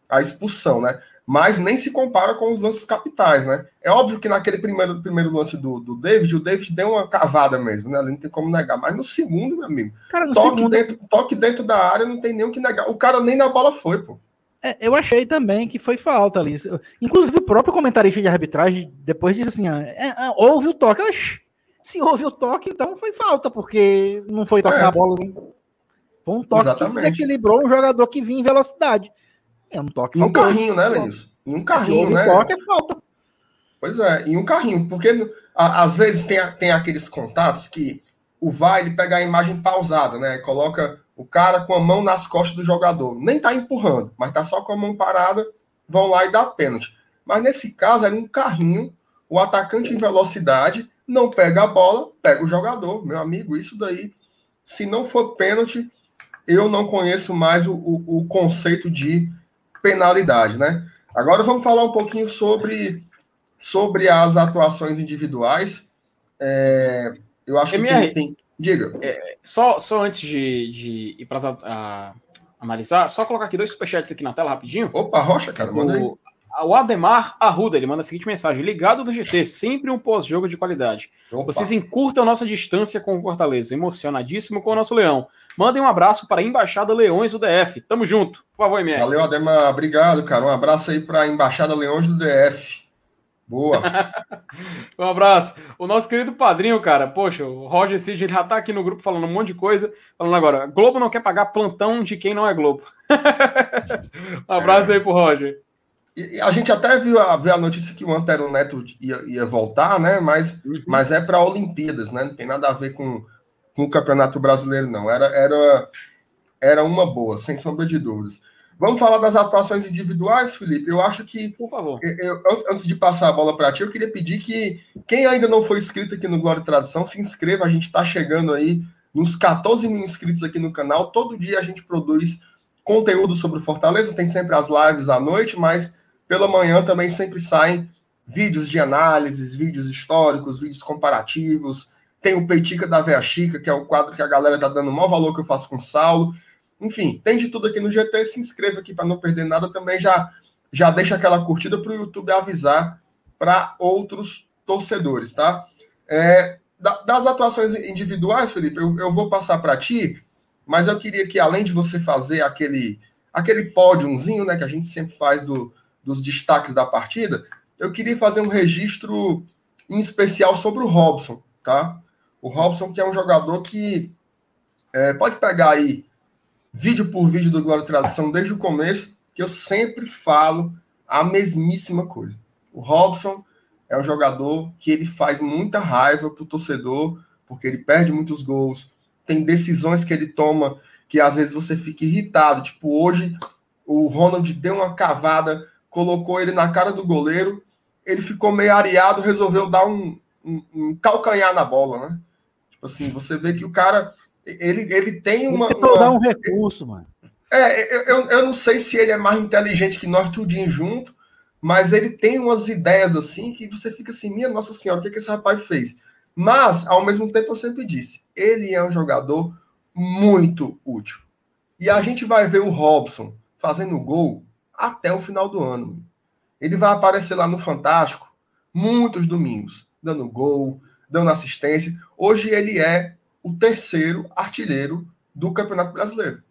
a expulsão, né? mas nem se compara com os lances capitais, né? É óbvio que naquele primeiro, primeiro lance do, do David, o David deu uma cavada mesmo, né? Não tem como negar. Mas no segundo, meu amigo, cara, toque, segundo... dentro, toque dentro da área não tem nem o que negar. O cara nem na bola foi, pô. É, eu achei também que foi falta ali. Inclusive, o próprio comentarista de arbitragem depois disse assim: é, houve o toque. Oxi, se houve o toque, então foi falta, porque não foi toque é. na bola. Foi um toque Exatamente. que desequilibrou um jogador que vinha em velocidade. É um toque. Em um carrinho, né, Lenilson? Em um carrinho, né? Um toque é falta. Pois é, em um carrinho, porque a, às vezes tem, tem aqueles contatos que o VAR ele pega a imagem pausada, né? Coloca o cara com a mão nas costas do jogador. Nem tá empurrando, mas tá só com a mão parada, vão lá e dá pênalti. Mas nesse caso era um carrinho, o atacante em velocidade não pega a bola, pega o jogador. Meu amigo, isso daí, se não for pênalti, eu não conheço mais o, o, o conceito de penalidade, né? Agora vamos falar um pouquinho sobre, sobre as atuações individuais. É, eu acho MR, que tem. tem... Diga. É, só, só antes de, de ir para analisar, só colocar aqui dois superchats aqui na tela rapidinho. Opa, Rocha, cara, manda aí. O Ademar Arruda, ele manda a seguinte mensagem: Ligado do GT, sempre um pós-jogo de qualidade. Opa. Vocês encurtam nossa distância com o Fortaleza, emocionadíssimo com o nosso Leão. Mandem um abraço para a Embaixada Leões do DF. Tamo junto. Por favor, MR. Valeu, Ademar. Obrigado, cara. Um abraço aí para a Embaixada Leões do DF. Boa. um abraço. O nosso querido padrinho, cara, poxa, o Roger Cid, ele já tá aqui no grupo falando um monte de coisa. Falando agora, Globo não quer pagar plantão de quem não é Globo. um abraço é. aí pro Roger. E a gente até viu a, viu a notícia que o Antero Neto ia, ia voltar, né? Mas, uhum. mas é para Olimpíadas, né? Não tem nada a ver com, com o Campeonato Brasileiro, não. Era, era, era uma boa, sem sombra de dúvidas. Vamos falar das atuações individuais, Felipe? Eu acho que. Por favor. Eu, antes de passar a bola para ti, eu queria pedir que quem ainda não foi inscrito aqui no Glória e Tradição, se inscreva. A gente está chegando aí nos 14 mil inscritos aqui no canal. Todo dia a gente produz conteúdo sobre Fortaleza. Tem sempre as lives à noite, mas pela manhã também sempre saem vídeos de análises, vídeos históricos, vídeos comparativos. Tem o Peitica da Veia Chica, que é o quadro que a galera tá dando o maior valor que eu faço com o Saulo. Enfim, tem de tudo aqui no GT. Se inscreva aqui para não perder nada. Também já, já deixa aquela curtida para o YouTube avisar para outros torcedores, tá? É, das atuações individuais, Felipe, eu, eu vou passar para ti, mas eu queria que, além de você fazer aquele, aquele pódiozinho, né, que a gente sempre faz do, dos destaques da partida, eu queria fazer um registro em especial sobre o Robson, tá? O Robson, que é um jogador que é, pode pegar aí vídeo por vídeo do Glória e desde o começo, que eu sempre falo a mesmíssima coisa. O Robson é um jogador que ele faz muita raiva pro torcedor, porque ele perde muitos gols, tem decisões que ele toma que às vezes você fica irritado, tipo hoje o Ronald deu uma cavada colocou ele na cara do goleiro ele ficou meio areado, resolveu dar um, um, um calcanhar na bola, né? Tipo assim, você vê que o cara, ele, ele tem uma... Ele uma... usar um recurso, mano. É, eu, eu não sei se ele é mais inteligente que nós tudinho junto, mas ele tem umas ideias assim que você fica assim, minha Nossa Senhora, o que, que esse rapaz fez? Mas, ao mesmo tempo, eu sempre disse, ele é um jogador muito útil. E a gente vai ver o Robson fazendo gol até o final do ano. Ele vai aparecer lá no Fantástico muitos domingos, dando gol, dando assistência. Hoje ele é o terceiro artilheiro do Campeonato Brasileiro.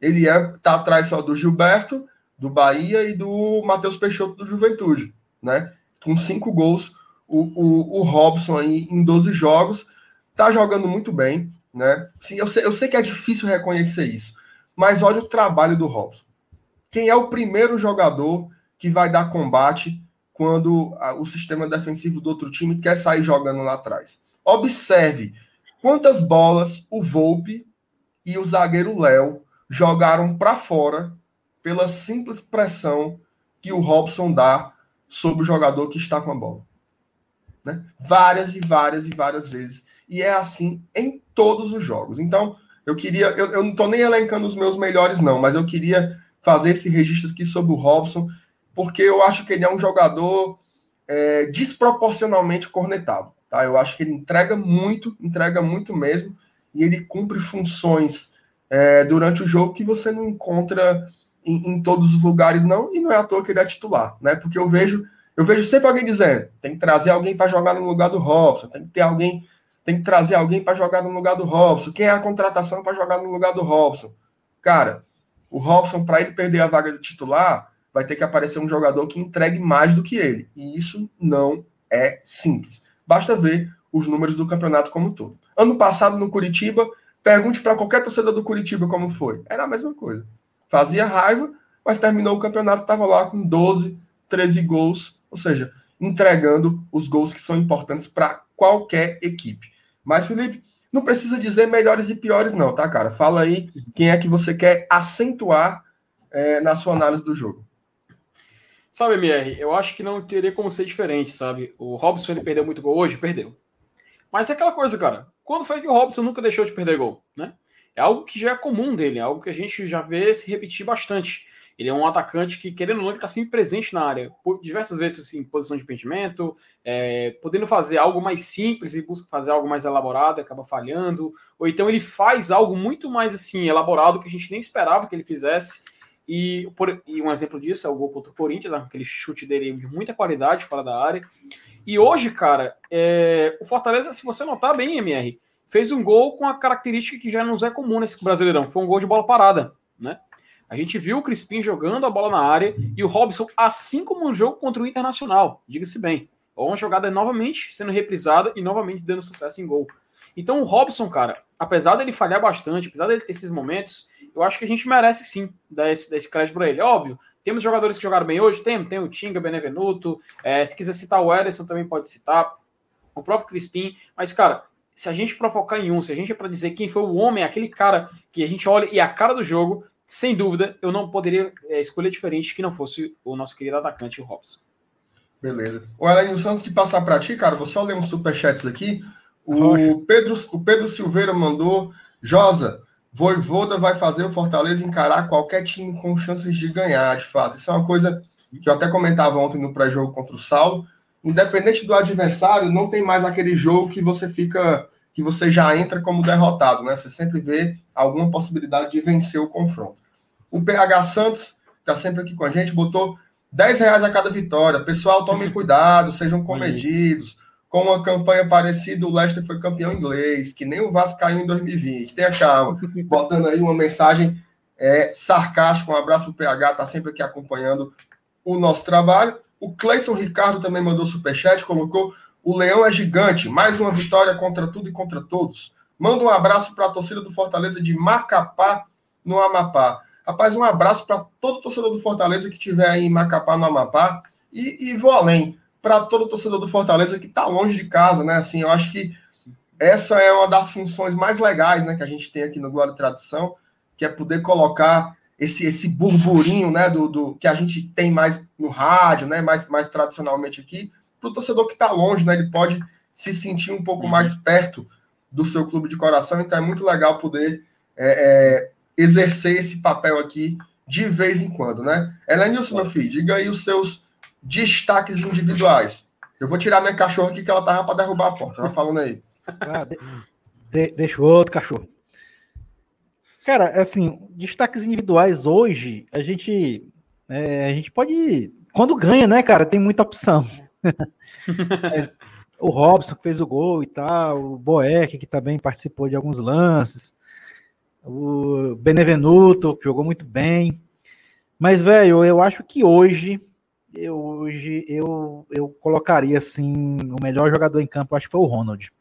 Ele é tá atrás só do Gilberto, do Bahia e do Matheus Peixoto do Juventude, né? Com cinco gols, o, o, o Robson aí em 12 jogos tá jogando muito bem, né? Sim, eu sei, eu sei que é difícil reconhecer isso, mas olha o trabalho do Robson. Quem é o primeiro jogador que vai dar combate quando a, o sistema defensivo do outro time quer sair jogando lá atrás? Observe quantas bolas o Volpe e o zagueiro Léo jogaram para fora pela simples pressão que o Robson dá sobre o jogador que está com a bola. Né? Várias e várias e várias vezes. E é assim em todos os jogos. Então, eu queria. Eu, eu não estou nem elencando os meus melhores, não, mas eu queria fazer esse registro aqui sobre o Robson, porque eu acho que ele é um jogador é, desproporcionalmente cornetado. Tá? Eu acho que ele entrega muito, entrega muito mesmo, e ele cumpre funções é, durante o jogo que você não encontra em, em, todos os lugares, não, e não é à toa que ele é titular, né? Porque eu vejo, eu vejo sempre alguém dizendo, tem que trazer alguém para jogar no lugar do Robson, tem que ter alguém, tem que trazer alguém para jogar no lugar do Robson. Quem é a contratação para jogar no lugar do Robson? Cara, o Robson, para ele perder a vaga de titular, vai ter que aparecer um jogador que entregue mais do que ele. E isso não é simples. Basta ver os números do campeonato como um todo. Ano passado, no Curitiba, pergunte para qualquer torcedor do Curitiba como foi. Era a mesma coisa. Fazia raiva, mas terminou o campeonato, estava lá com 12, 13 gols, ou seja, entregando os gols que são importantes para qualquer equipe. Mas, Felipe, não precisa dizer melhores e piores, não, tá, cara? Fala aí quem é que você quer acentuar é, na sua análise do jogo. Sabe, MR, eu acho que não teria como ser diferente, sabe? O Robson ele perdeu muito gol hoje, perdeu. Mas é aquela coisa, cara. Quando foi que o Robson nunca deixou de perder gol, né? É algo que já é comum dele, é algo que a gente já vê se repetir bastante. Ele é um atacante que, querendo ou não, ele está sempre presente na área, diversas vezes em posição de impedimento, é, podendo fazer algo mais simples e busca fazer algo mais elaborado, acaba falhando, ou então ele faz algo muito mais assim elaborado que a gente nem esperava que ele fizesse. E, por, e um exemplo disso é o gol contra o Corinthians, né, aquele chute dele de muita qualidade fora da área. E hoje, cara, é, o Fortaleza, se você notar bem, MR, fez um gol com a característica que já não é comum nesse Brasileirão, foi um gol de bola parada, né? A gente viu o Crispim jogando a bola na área e o Robson, assim como no jogo contra o Internacional, diga-se bem. Uma jogada novamente sendo reprisada e novamente dando sucesso em gol. Então o Robson, cara, apesar dele falhar bastante, apesar dele ter esses momentos, eu acho que a gente merece sim dar esse, dar esse crédito para ele. Óbvio, temos jogadores que jogaram bem hoje, tem, tem o Tinga, Benevenuto, é, se quiser citar o Ederson também pode citar, o próprio Crispim, mas cara, se a gente para focar em um, se a gente é para dizer quem foi o homem, aquele cara que a gente olha e a cara do jogo, sem dúvida, eu não poderia é, escolher diferente que não fosse o nosso querido atacante, o Robson. Beleza. O Elenil Santos, de passar para ti, cara, vou só ler uns superchats aqui. O Pedro, o Pedro Silveira mandou. Josa, Voivoda vai fazer o Fortaleza encarar qualquer time com chances de ganhar, de fato. Isso é uma coisa que eu até comentava ontem no pré-jogo contra o Saulo. Independente do adversário, não tem mais aquele jogo que você fica que você já entra como derrotado, né? Você sempre vê alguma possibilidade de vencer o confronto. O PH Santos, está sempre aqui com a gente, botou 10 reais a cada vitória. Pessoal, tomem cuidado, sejam comedidos. Com uma campanha parecida, o Leicester foi campeão inglês, que nem o Vasco caiu em 2020. Tenha calma. Botando aí uma mensagem é, sarcástica. Um abraço para o PH, está sempre aqui acompanhando o nosso trabalho. O Cleison Ricardo também mandou superchat, colocou o Leão é gigante, mais uma vitória contra tudo e contra todos. Manda um abraço para a torcida do Fortaleza de Macapá, no Amapá. Rapaz, um abraço para todo torcedor do Fortaleza que estiver aí em Macapá, no Amapá. E, e vou além, para todo torcedor do Fortaleza que está longe de casa, né? Assim, eu acho que essa é uma das funções mais legais né, que a gente tem aqui no Glória e Tradição, que é poder colocar esse, esse burburinho, né, do, do que a gente tem mais no rádio, né, mais, mais tradicionalmente aqui, para o torcedor que está longe, né, ele pode se sentir um pouco uhum. mais perto do seu clube de coração, então é muito legal poder é, é, exercer esse papel aqui de vez em quando, né? Elenilson, meu filho, diga aí os seus destaques individuais. Eu vou tirar minha cachorra aqui que ela tava para derrubar a porta. Ela falando aí. Ah, de, de, deixa o outro cachorro. Cara, assim, destaques individuais hoje, a gente, é, a gente pode, quando ganha, né, cara, tem muita opção. é, o Robson que fez o gol e tal, o Boeck que também participou de alguns lances, o Benevenuto que jogou muito bem. Mas, velho, eu acho que hoje eu, hoje eu, eu colocaria assim o melhor jogador em campo, acho que foi o Ronald.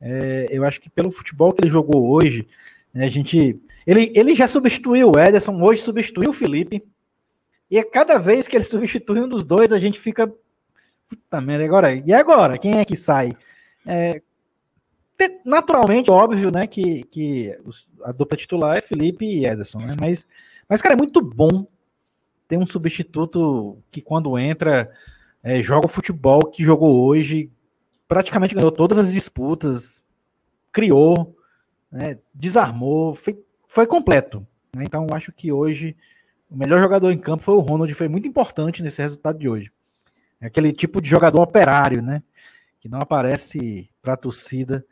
É, eu acho que pelo futebol que ele jogou hoje, né, a gente ele, ele já substituiu o Ederson, hoje substituiu o Felipe. E a cada vez que ele substitui um dos dois, a gente fica puta merda, agora e agora, quem é que sai? É, naturalmente, óbvio, né, que, que a dupla titular é Felipe e Ederson, né? Mas mas cara, é muito bom ter um substituto que quando entra é, joga o futebol que jogou hoje, praticamente ganhou todas as disputas, criou, né, desarmou, foi, foi completo. Né? Então acho que hoje o melhor jogador em campo foi o Ronald, foi muito importante nesse resultado de hoje. É aquele tipo de jogador operário, né? Que não aparece para a torcida,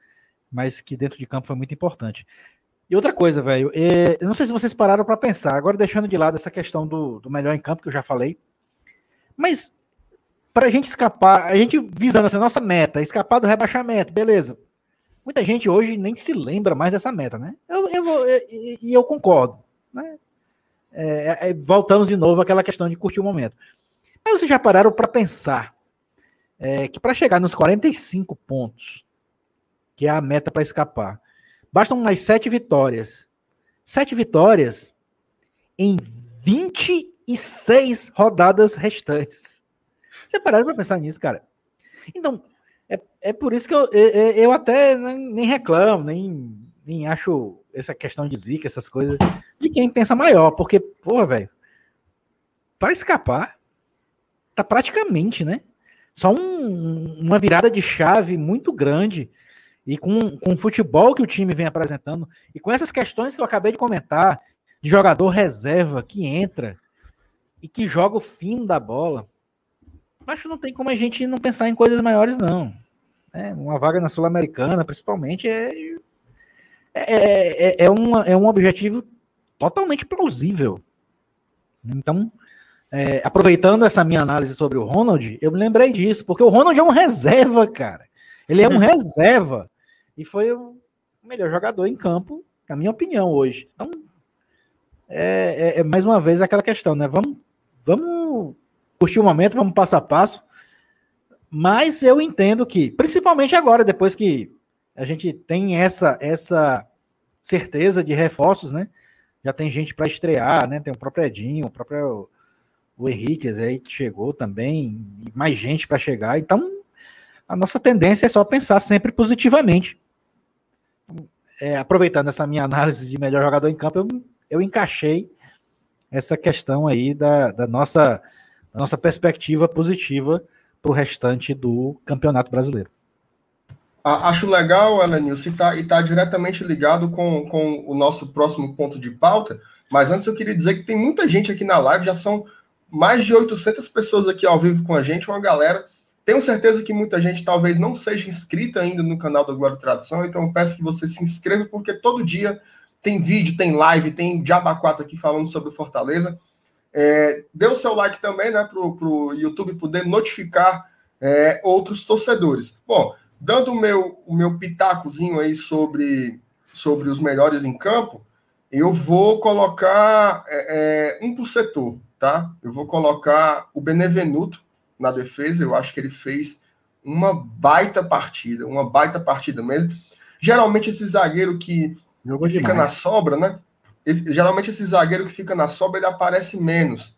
mas que dentro de campo foi muito importante. E outra coisa, velho, é, eu não sei se vocês pararam para pensar, agora deixando de lado essa questão do, do melhor em campo, que eu já falei, mas para a gente escapar, a gente visando essa nossa meta, escapar do rebaixamento, beleza. Muita gente hoje nem se lembra mais dessa meta, né? Eu, eu e eu, eu, concordo, né? É, é, voltamos de novo àquela questão de curtir o momento. Mas vocês já pararam para pensar é, que para chegar nos 45 pontos, que é a meta para escapar, Bastam mais sete vitórias. Sete vitórias em 26 rodadas restantes. Você pararam para pensar nisso, cara? Então, é, é por isso que eu, eu, eu até nem reclamo, nem, nem acho essa questão de zica, essas coisas, de quem pensa maior, porque, porra, velho, para escapar, tá praticamente, né? Só um, uma virada de chave muito grande e com, com o futebol que o time vem apresentando, e com essas questões que eu acabei de comentar, de jogador reserva que entra e que joga o fim da bola, acho que não tem como a gente não pensar em coisas maiores, não. É, uma vaga na Sul-Americana, principalmente, é, é, é, é, uma, é um objetivo totalmente plausível. Então, é, aproveitando essa minha análise sobre o Ronald, eu me lembrei disso, porque o Ronald é um reserva, cara. Ele é um reserva. E foi o melhor jogador em campo, na minha opinião, hoje. Então, é, é, é mais uma vez aquela questão, né? Vamos, vamos curtir o momento, vamos passo a passo. Mas eu entendo que, principalmente agora, depois que a gente tem essa, essa certeza de reforços, né? Já tem gente para estrear, né? Tem o próprio Edinho, o próprio o Henrique aí que chegou também, mais gente para chegar. Então, a nossa tendência é só pensar sempre positivamente é, aproveitando essa minha análise de melhor jogador em campo, eu, eu encaixei essa questão aí da, da nossa, da nossa perspectiva positiva para o restante do Campeonato Brasileiro. Acho legal, Elenilson, e está tá diretamente ligado com, com o nosso próximo ponto de pauta, mas antes eu queria dizer que tem muita gente aqui na live, já são mais de 800 pessoas aqui ao vivo com a gente, uma galera tenho certeza que muita gente talvez não seja inscrita ainda no canal da Glória e Tradição, então peço que você se inscreva, porque todo dia tem vídeo, tem live, tem Jabaquata aqui falando sobre Fortaleza. É, dê o seu like também, né, para o YouTube poder notificar é, outros torcedores. Bom, dando o meu, o meu pitacozinho aí sobre, sobre os melhores em campo, eu vou colocar é, é um por setor, tá? Eu vou colocar o Benevenuto, na defesa. Eu acho que ele fez uma baita partida, uma baita partida mesmo. Geralmente esse zagueiro que Jogou fica demais. na sobra, né? Esse, geralmente esse zagueiro que fica na sobra ele aparece menos.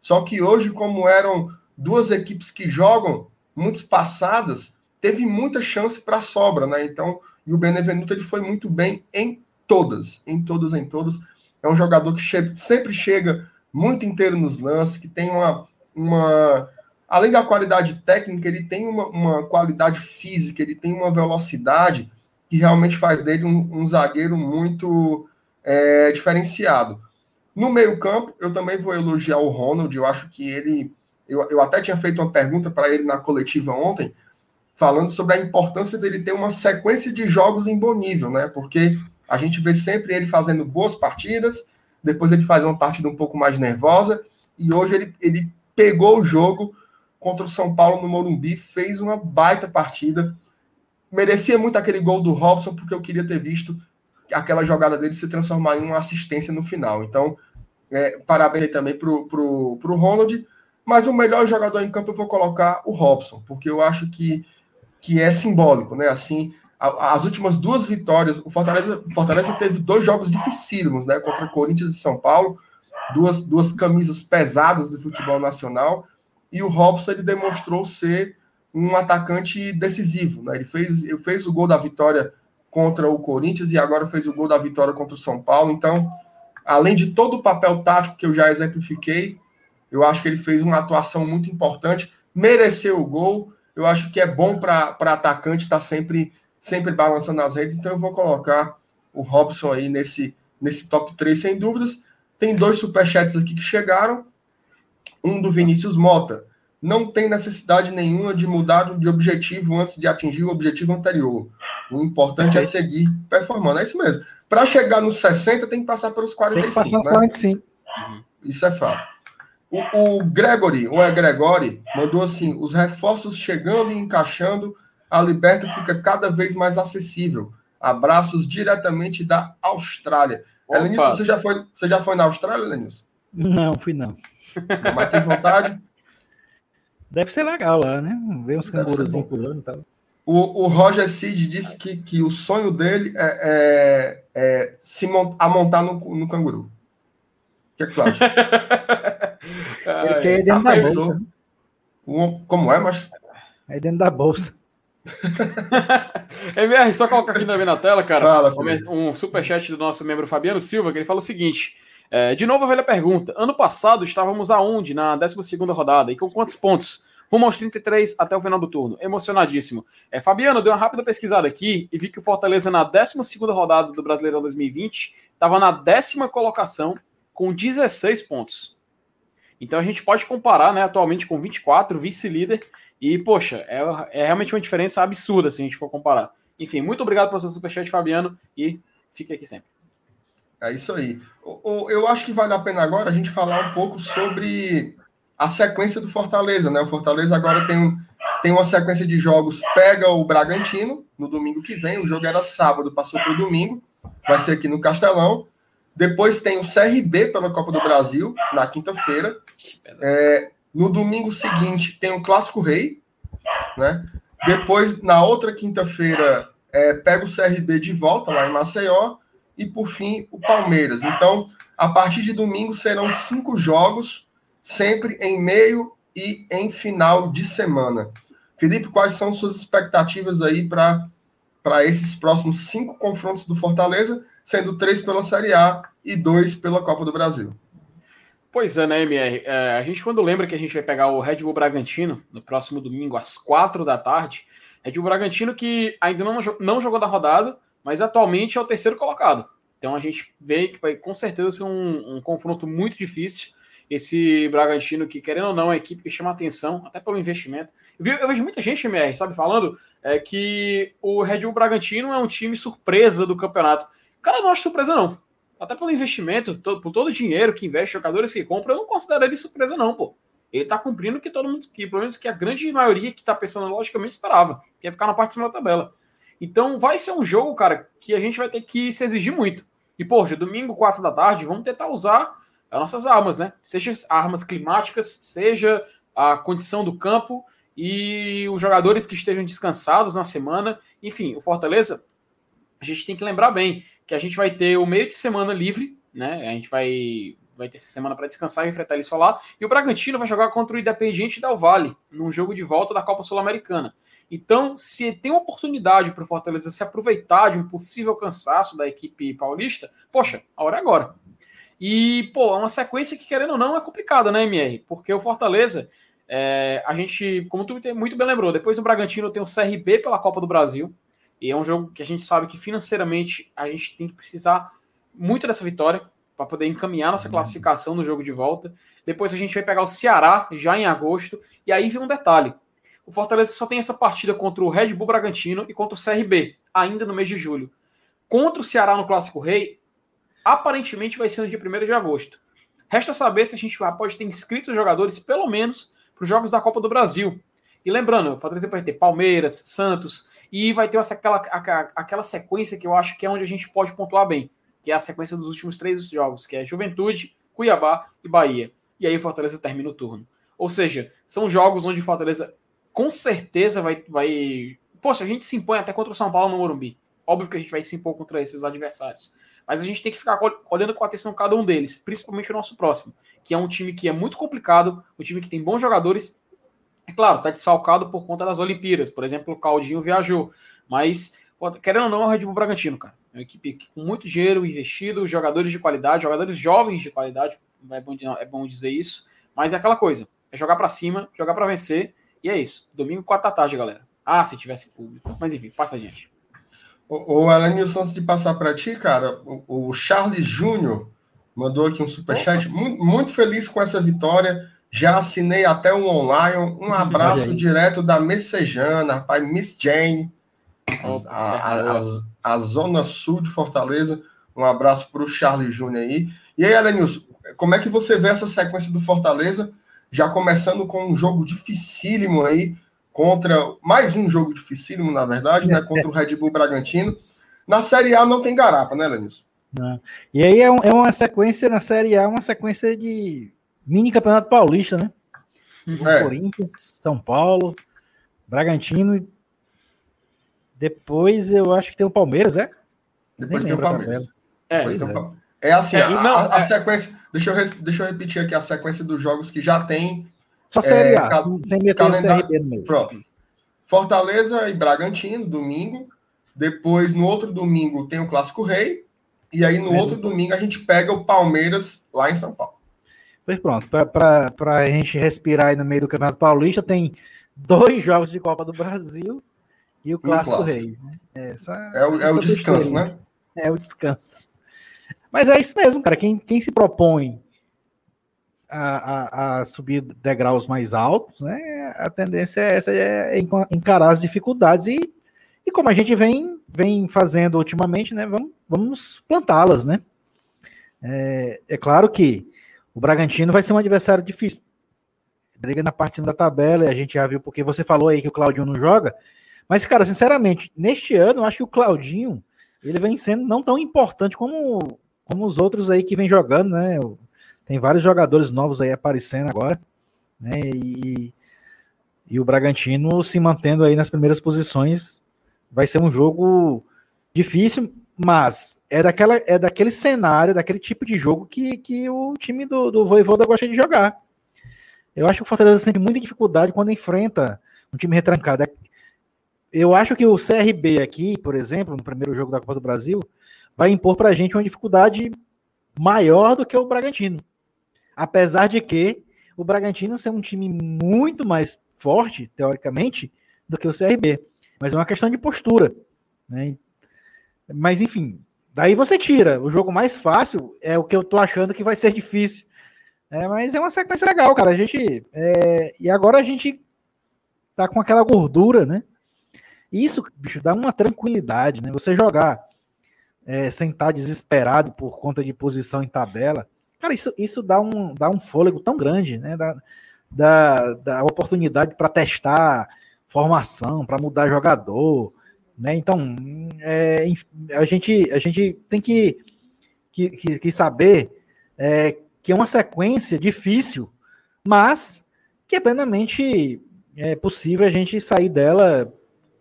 Só que hoje, como eram duas equipes que jogam muito passadas, teve muita chance para sobra, né? Então, e o Benevenuto ele foi muito bem em todas, em todas, em todas. É um jogador que sempre chega muito inteiro nos lances, que tem uma, uma. Além da qualidade técnica, ele tem uma, uma qualidade física, ele tem uma velocidade que realmente faz dele um, um zagueiro muito é, diferenciado. No meio-campo, eu também vou elogiar o Ronald. Eu acho que ele. Eu, eu até tinha feito uma pergunta para ele na coletiva ontem, falando sobre a importância dele ter uma sequência de jogos em bom nível, né? Porque a gente vê sempre ele fazendo boas partidas, depois ele faz uma partida um pouco mais nervosa, e hoje ele, ele pegou o jogo contra o São Paulo no Morumbi, fez uma baita partida. Merecia muito aquele gol do Robson, porque eu queria ter visto aquela jogada dele se transformar em uma assistência no final. Então, é, parabéns aí também pro, pro, pro Ronald. Mas o melhor jogador em campo eu vou colocar o Robson, porque eu acho que, que é simbólico, né? Assim, a, as últimas duas vitórias, o Fortaleza, Fortaleza teve dois jogos dificílimos, né? Contra Corinthians e São Paulo, duas, duas camisas pesadas do futebol nacional, e o Robson ele demonstrou ser um atacante decisivo, né? Ele fez, ele fez o gol da vitória contra o Corinthians e agora fez o gol da vitória contra o São Paulo. Então, além de todo o papel tático que eu já exemplifiquei, eu acho que ele fez uma atuação muito importante, mereceu o gol. Eu acho que é bom para atacante estar tá sempre, sempre balançando as redes, então eu vou colocar o Robson aí nesse, nesse top 3, sem dúvidas. Tem dois superchats aqui que chegaram. Um do Vinícius Mota. Não tem necessidade nenhuma de mudar de objetivo antes de atingir o objetivo anterior. O importante é é seguir performando. É isso mesmo. Para chegar nos 60, tem que passar pelos 45. Tem que passar nos né? 45. Isso é fato. O, o Gregory, ou é Gregory, mandou assim: os reforços chegando e encaixando, a Liberta fica cada vez mais acessível. Abraços diretamente da Austrália. Lenilson, você já foi, você já foi na Austrália, Lenilson? Não, fui não. Mas tem vontade? Deve ser legal lá, né? Ver uns canguruzinhos pulando e tal. O, o Roger Cid disse que, que o sonho dele é, é, é se mont, a montar no, no canguru. O que, é que tu acha? Ele quer ir dentro da bolsa. Um, como é, mas? É dentro da bolsa. MR, só colocar aqui também na tela, cara, Fala, um, um superchat do nosso membro Fabiano Silva, que ele fala o seguinte: é, de novo a velha pergunta. Ano passado estávamos aonde na 12 rodada e com quantos pontos? rumo aos 33 até o final do turno. Emocionadíssimo. É, Fabiano, deu uma rápida pesquisada aqui e vi que o Fortaleza, na 12 rodada do Brasileirão 2020, estava na décima colocação com 16 pontos. Então a gente pode comparar né, atualmente com 24, vice-líder. E, poxa, é, é realmente uma diferença absurda se a gente for comparar. Enfim, muito obrigado pelo seu superchat, Fabiano, e fique aqui sempre. É isso aí. Eu acho que vale a pena agora a gente falar um pouco sobre a sequência do Fortaleza, né? O Fortaleza agora tem, tem uma sequência de jogos, pega o Bragantino no domingo que vem, o jogo era sábado, passou para o domingo, vai ser aqui no Castelão. Depois tem o CRB pela Copa do Brasil, na quinta-feira. É, no domingo seguinte tem o Clássico Rei, né? Depois, na outra quinta-feira, é, pega o CRB de volta lá em Maceió. E por fim, o Palmeiras. Então, a partir de domingo serão cinco jogos sempre em meio e em final de semana. Felipe, quais são suas expectativas aí para esses próximos cinco confrontos do Fortaleza, sendo três pela Série A e dois pela Copa do Brasil? Pois é, né, MR? É, a gente, quando lembra que a gente vai pegar o Red Bull Bragantino no próximo domingo, às quatro da tarde, Red Bull Bragantino que ainda não, não jogou da rodada, mas atualmente é o terceiro colocado. Então a gente vê que vai com certeza ser um, um confronto muito difícil esse Bragantino que, querendo ou não, é uma equipe que chama atenção, até pelo investimento. Eu, vi, eu vejo muita gente, MR, sabe, falando é, que o Red Bull Bragantino é um time surpresa do campeonato. Cara, não acho surpresa, não. Até pelo investimento, todo, por todo o dinheiro que investe, jogadores que compram, eu não considero ele surpresa, não, pô. Ele tá cumprindo o que todo mundo, que, pelo menos que a grande maioria que tá pensando logicamente esperava, que é ficar na parte de cima da tabela. Então vai ser um jogo, cara, que a gente vai ter que se exigir muito. E, poxa, domingo, 4 da tarde, vamos tentar usar as nossas armas, né? Seja armas climáticas, seja a condição do campo e os jogadores que estejam descansados na semana. Enfim, o Fortaleza, a gente tem que lembrar bem que a gente vai ter o meio de semana livre, né? A gente vai, vai ter semana para descansar e enfrentar ele só lá. E o Bragantino vai jogar contra o Independiente Del Vale, num jogo de volta da Copa Sul-Americana. Então, se tem uma oportunidade para o Fortaleza se aproveitar de um possível cansaço da equipe paulista, poxa, a hora é agora. E, pô, é uma sequência que, querendo ou não, é complicada, né, MR? Porque o Fortaleza, é, a gente, como tu muito bem lembrou, depois do Bragantino tem o CRB pela Copa do Brasil. E é um jogo que a gente sabe que financeiramente a gente tem que precisar muito dessa vitória para poder encaminhar nossa uhum. classificação no jogo de volta. Depois a gente vai pegar o Ceará já em agosto. E aí vem um detalhe: o Fortaleza só tem essa partida contra o Red Bull Bragantino e contra o CRB, ainda no mês de julho. Contra o Ceará no Clássico Rei, aparentemente vai ser no dia 1 de agosto. Resta saber se a gente pode ter inscrito os jogadores, pelo menos, para os Jogos da Copa do Brasil. E lembrando, o Fortaleza vai ter Palmeiras, Santos, e vai ter aquela, aquela sequência que eu acho que é onde a gente pode pontuar bem, que é a sequência dos últimos três jogos, que é Juventude, Cuiabá e Bahia. E aí o Fortaleza termina o turno. Ou seja, são jogos onde o Fortaleza com certeza vai, vai. Poxa, a gente se impõe até contra o São Paulo no Morumbi. Óbvio que a gente vai se impor contra esses adversários. Mas a gente tem que ficar olhando com atenção cada um deles, principalmente o nosso próximo, que é um time que é muito complicado, um time que tem bons jogadores. É claro, está desfalcado por conta das Olimpíadas. Por exemplo, o Caldinho viajou. Mas, querendo ou não, é o Red Bull Bragantino, cara. É uma equipe com muito dinheiro investido, jogadores de qualidade, jogadores jovens de qualidade, é bom, é bom dizer isso. Mas é aquela coisa: é jogar para cima, jogar para vencer. E é isso. Domingo, 4 da tarde, galera. Ah, se tivesse público. Mas enfim, passa adiante. O, o Alanilson, antes de passar para ti, cara, o, o Charles Júnior mandou aqui um superchat. Muito, muito feliz com essa vitória. Já assinei até um online. Um abraço direto da Messejana, rapaz, Miss Jane, a, a, a, a, Zona Sul de Fortaleza. Um abraço para o Charles Júnior aí. E aí, Alanilson, como é que você vê essa sequência do Fortaleza? Já começando com um jogo dificílimo aí contra mais um jogo dificílimo, na verdade, né? Contra o Red Bull Bragantino. Na Série A não tem garapa, né, Lenilson? E aí é, um, é, uma sequência na Série A, uma sequência de mini campeonato paulista, né? É. Corinthians, São Paulo, Bragantino. Depois eu acho que tem o Palmeiras, é? Depois tem o Palmeiras. É, tem o... é. assim, é, não, a, a é. sequência. Deixa eu, deixa eu repetir aqui a sequência dos jogos que já tem só Série A, é, sem meter calendário, CRB no meio. Pronto. Fortaleza e Bragantino, domingo. Depois, no outro domingo, tem o Clássico Rei. E aí, no é. outro domingo, a gente pega o Palmeiras lá em São Paulo. Pois pronto, para a gente respirar aí no meio do Campeonato Paulista, tem dois jogos de Copa do Brasil e o Clássico, clássico. Rei. Né? Essa, é, o, é o descanso, né? É o descanso. Mas é isso mesmo, cara. Quem, quem se propõe a, a, a, subir degraus mais altos, né, a tendência é essa, é encarar as dificuldades e, e como a gente vem, vem fazendo ultimamente, né, vamos, vamos plantá-las, né. É, é, claro que o Bragantino vai ser um adversário difícil. Briga na parte de cima da tabela, e a gente já viu porque você falou aí que o Claudinho não joga, mas, cara, sinceramente, neste ano, eu acho que o Claudinho, ele vem sendo não tão importante como, como os outros aí que vem jogando, né, tem vários jogadores novos aí aparecendo agora, né? E, e o Bragantino se mantendo aí nas primeiras posições vai ser um jogo difícil, mas é, daquela, é daquele cenário, daquele tipo de jogo que, que o time do, do Voivoda gosta de jogar. Eu acho que o Fortaleza sente muita dificuldade quando enfrenta um time retrancado. Eu acho que o CRB aqui, por exemplo, no primeiro jogo da Copa do Brasil, vai impor para a gente uma dificuldade maior do que o Bragantino. Apesar de que o Bragantino ser um time muito mais forte, teoricamente, do que o CRB. Mas é uma questão de postura. Né? Mas, enfim, daí você tira. O jogo mais fácil é o que eu tô achando que vai ser difícil. É, mas é uma sequência legal, cara. A gente. É, e agora a gente tá com aquela gordura, né? Isso, bicho, dá uma tranquilidade, né? Você jogar é, sem estar desesperado por conta de posição em tabela. Cara, isso, isso dá, um, dá um fôlego tão grande, né? Da, da, da oportunidade para testar formação, para mudar jogador, né? Então, é, a, gente, a gente tem que, que, que saber é, que é uma sequência difícil, mas que é plenamente é, possível a gente sair dela,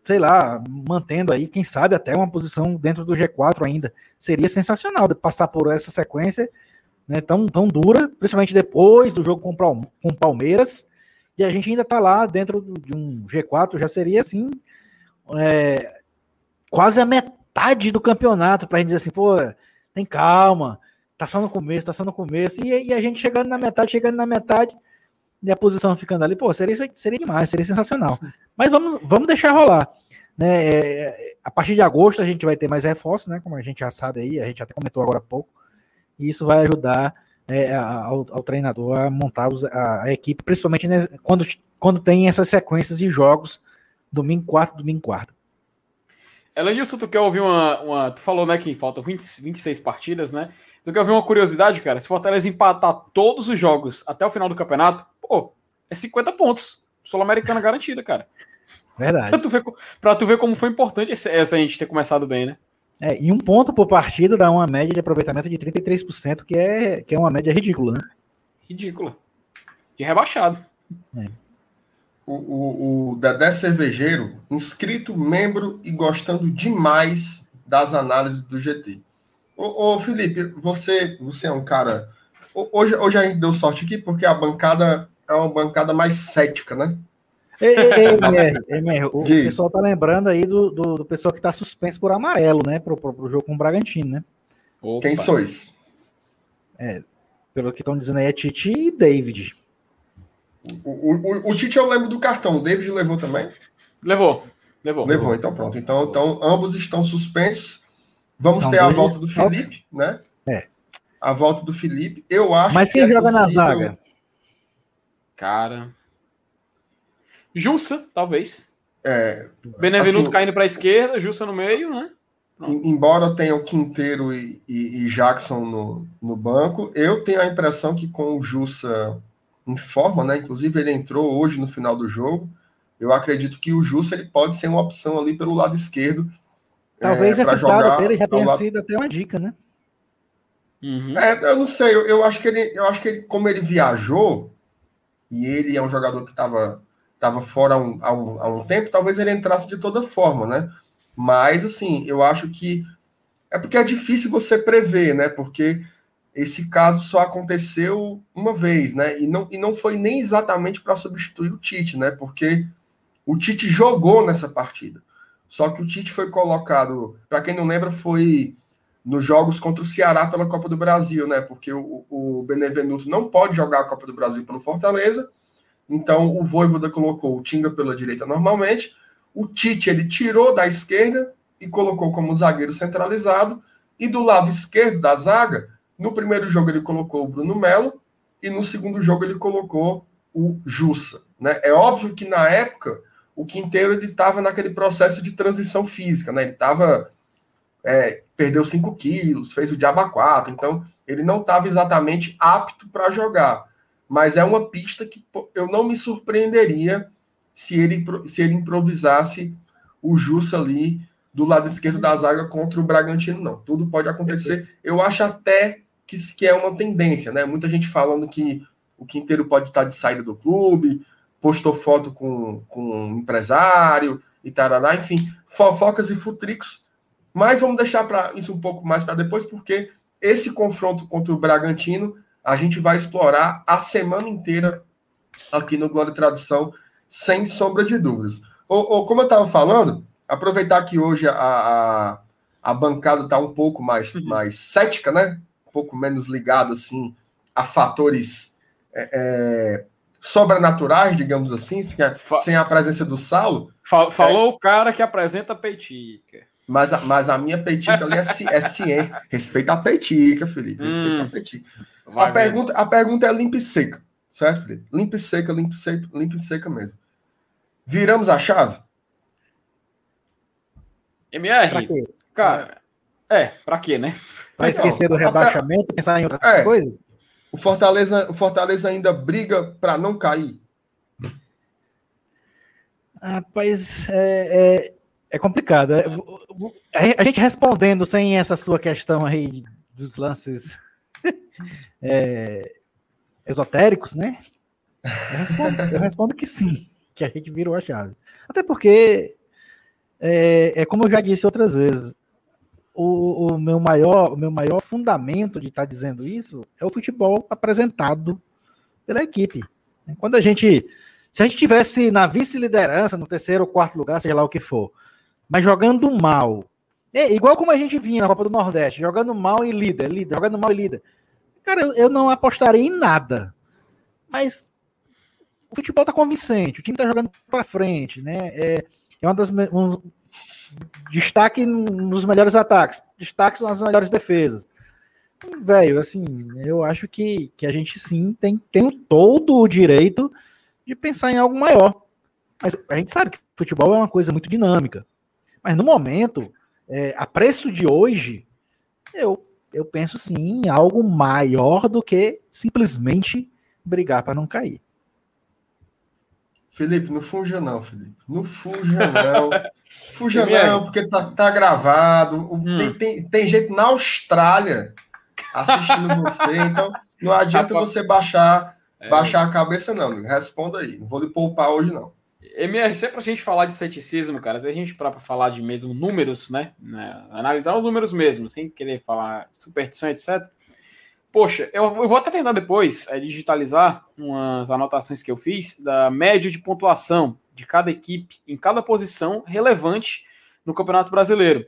sei lá, mantendo aí, quem sabe até uma posição dentro do G4 ainda. Seria sensacional de passar por essa sequência né, tão, tão dura, principalmente depois do jogo com o Palmeiras, e a gente ainda está lá dentro de um G4, já seria assim, é, quase a metade do campeonato, para a gente dizer assim, pô, tem calma, tá só no começo, tá só no começo, e, e, a gente chegando na metade, chegando na metade, e a posição ficando ali, pô, seria, seria demais, seria sensacional. Mas vamos, vamos deixar rolar. Né? É, a partir de agosto a gente vai ter mais reforços, né? Como a gente já sabe aí, a gente até comentou agora há pouco, e isso vai ajudar é, ao, ao, treinador a montar os, a, a, equipe, principalmente né, quando, quando tem essas sequências de jogos domingo, quarto, domingo, quarto. Elenilson, tu quer ouvir uma, uma. Tu falou, né, que faltam 20, 26 partidas, né? Tu quer ouvir uma curiosidade, cara? Se o Fortaleza empatar todos os jogos até o final do campeonato, pô, é 50 pontos. Sul-Americana garantida, cara. Verdade. Pra tu, ver, pra tu ver como foi importante essa a gente ter começado bem, né? É, e um ponto por partida dá uma média de aproveitamento de 33%, que é, que é uma média ridícula, né? Ridícula. De rebaixado. É o, o, o Dedé Cervejeiro, inscrito, membro e gostando demais das análises do GT. Ô, ô, Felipe, você, você é um cara. Hoje, hoje a gente deu sorte aqui porque a bancada é uma bancada mais cética, né? Ei, ei, MR, MR, o Diz. pessoal tá lembrando aí do, do, do pessoal que tá suspenso por amarelo, né? Pro, pro, pro jogo com o Bragantino, né? Opa. Quem sois? É, pelo que estão dizendo aí, é Titi e David. O, o, o, Tite eu lembro do cartão. O David levou também? Levou. Levou. Levou, então pronto. Então, então ambos estão suspensos. Vamos São ter a volta do Felipe, né? É. A volta do Felipe. Eu acho Mas quem que é joga possível... na zaga? Cara. Jussa, talvez. É, Benevenuto assim, caindo para a esquerda, Jussa no meio, né? Pronto. Embora tenha o Quinteiro e, e, e Jackson no, no banco, eu tenho a impressão que com o Jussa em forma, né? Inclusive ele entrou hoje no final do jogo. Eu acredito que o Justo ele pode ser uma opção ali pelo lado esquerdo. Talvez é, essa jogar dele já tenha lado... sido até uma dica, né? Uhum. É, eu não sei, eu, eu, acho que ele, eu acho que ele, como ele viajou e ele é um jogador que estava tava fora há um, há, um, há um tempo, talvez ele entrasse de toda forma, né? Mas assim, eu acho que é porque é difícil você prever, né? Porque esse caso só aconteceu uma vez, né? E não, e não foi nem exatamente para substituir o Tite, né? Porque o Tite jogou nessa partida. Só que o Tite foi colocado, para quem não lembra, foi nos jogos contra o Ceará pela Copa do Brasil, né? Porque o, o Benevenuto não pode jogar a Copa do Brasil pelo Fortaleza. Então o Voivoda colocou o Tinga pela direita normalmente. O Tite ele tirou da esquerda e colocou como zagueiro centralizado. E do lado esquerdo da zaga, no primeiro jogo ele colocou o Bruno Melo e no segundo jogo ele colocou o Jussa. Né? É óbvio que na época o Quinteiro ele estava naquele processo de transição física, né? Ele estava é, perdeu 5 quilos, fez o Diaba 4, então ele não estava exatamente apto para jogar. Mas é uma pista que eu não me surpreenderia se ele, se ele improvisasse o Jussa ali do lado esquerdo da zaga contra o Bragantino, não. Tudo pode acontecer. Eu acho até que, que é uma tendência, né? Muita gente falando que o Quinteiro pode estar de saída do clube, postou foto com, com um empresário e tarará, enfim, fofocas e futricos. Mas vamos deixar para isso um pouco mais para depois, porque esse confronto contra o Bragantino a gente vai explorar a semana inteira aqui no Glória e Tradução, sem sombra de dúvidas. Ou, ou como eu estava falando, aproveitar que hoje a, a, a bancada está um pouco mais, uhum. mais cética, né? pouco menos ligado assim a fatores é, é, sobrenaturais, digamos assim, sem a, sem a presença do Saulo. Falou é, o cara que apresenta peitica. Mas a, mas a minha peitica ali é, é ciência. Respeita a peitica, Felipe. Respeita hum, a peitica. A pergunta, a pergunta é limpa e seca, certo, Felipe? Limpa e seca, limpa e seca, limpa e seca mesmo. Viramos a chave? MR, cara, é, pra quê, né? Para esquecer do rebaixamento, pensar em outras é, coisas? O Fortaleza, o Fortaleza ainda briga para não cair. Rapaz, é, é, é complicado. É, a gente respondendo sem essa sua questão aí dos lances é, esotéricos, né? Eu respondo, eu respondo, que sim, que a gente virou a chave. Até porque, é, é como eu já disse outras vezes, o, o, meu maior, o meu maior fundamento de estar tá dizendo isso é o futebol apresentado pela equipe. Quando a gente, se a gente tivesse na vice-liderança, no terceiro ou quarto lugar, seja lá o que for, mas jogando mal É, igual como a gente vinha na Copa do Nordeste, jogando mal e líder, líder, jogando mal e líder. Cara, eu, eu não apostaria em nada. Mas o futebol tá convincente, o time tá jogando para frente, né? É, é uma das um, destaque nos melhores ataques, destaque nas melhores defesas. Velho, assim, eu acho que, que a gente sim tem, tem todo o direito de pensar em algo maior. Mas a gente sabe que futebol é uma coisa muito dinâmica. Mas no momento, é, a preço de hoje, eu, eu penso sim em algo maior do que simplesmente brigar para não cair. Felipe, não fuja não, Felipe. Não fuja não. fuja não, porque tá, tá gravado. Hum. Tem, tem, tem gente na Austrália assistindo você, então não adianta você baixar, é. baixar a cabeça não, amigo. Responda aí. Não vou lhe poupar hoje não. MR, sempre a gente falar de ceticismo, cara, se a gente para falar de mesmo números, né, né, Analisar os números mesmo, sem querer falar superstição, etc. Poxa, eu, eu vou até tentar depois é, digitalizar umas anotações que eu fiz da média de pontuação de cada equipe em cada posição relevante no Campeonato Brasileiro.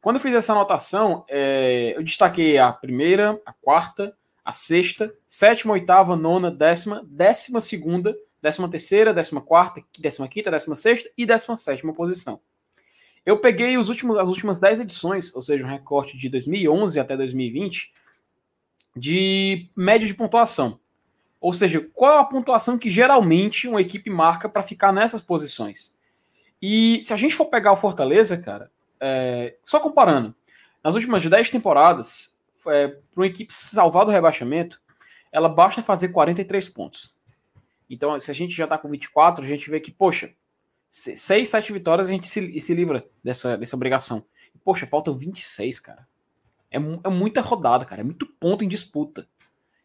Quando eu fiz essa anotação, é, eu destaquei a primeira, a quarta, a sexta, sétima, oitava, nona, décima, décima segunda, décima terceira, décima quarta, décima quinta, décima sexta e décima sétima posição. Eu peguei os últimos, as últimas 10 edições, ou seja, um recorte de 2011 até 2020, de média de pontuação. Ou seja, qual é a pontuação que geralmente uma equipe marca para ficar nessas posições? E se a gente for pegar o Fortaleza, cara, é, só comparando, nas últimas 10 temporadas, é, para uma equipe salvar do rebaixamento, ela basta fazer 43 pontos. Então, se a gente já está com 24, a gente vê que, poxa, 6, 7 vitórias a gente se, se livra dessa, dessa obrigação. Poxa, faltam 26, cara. É, é muita rodada, cara. É muito ponto em disputa.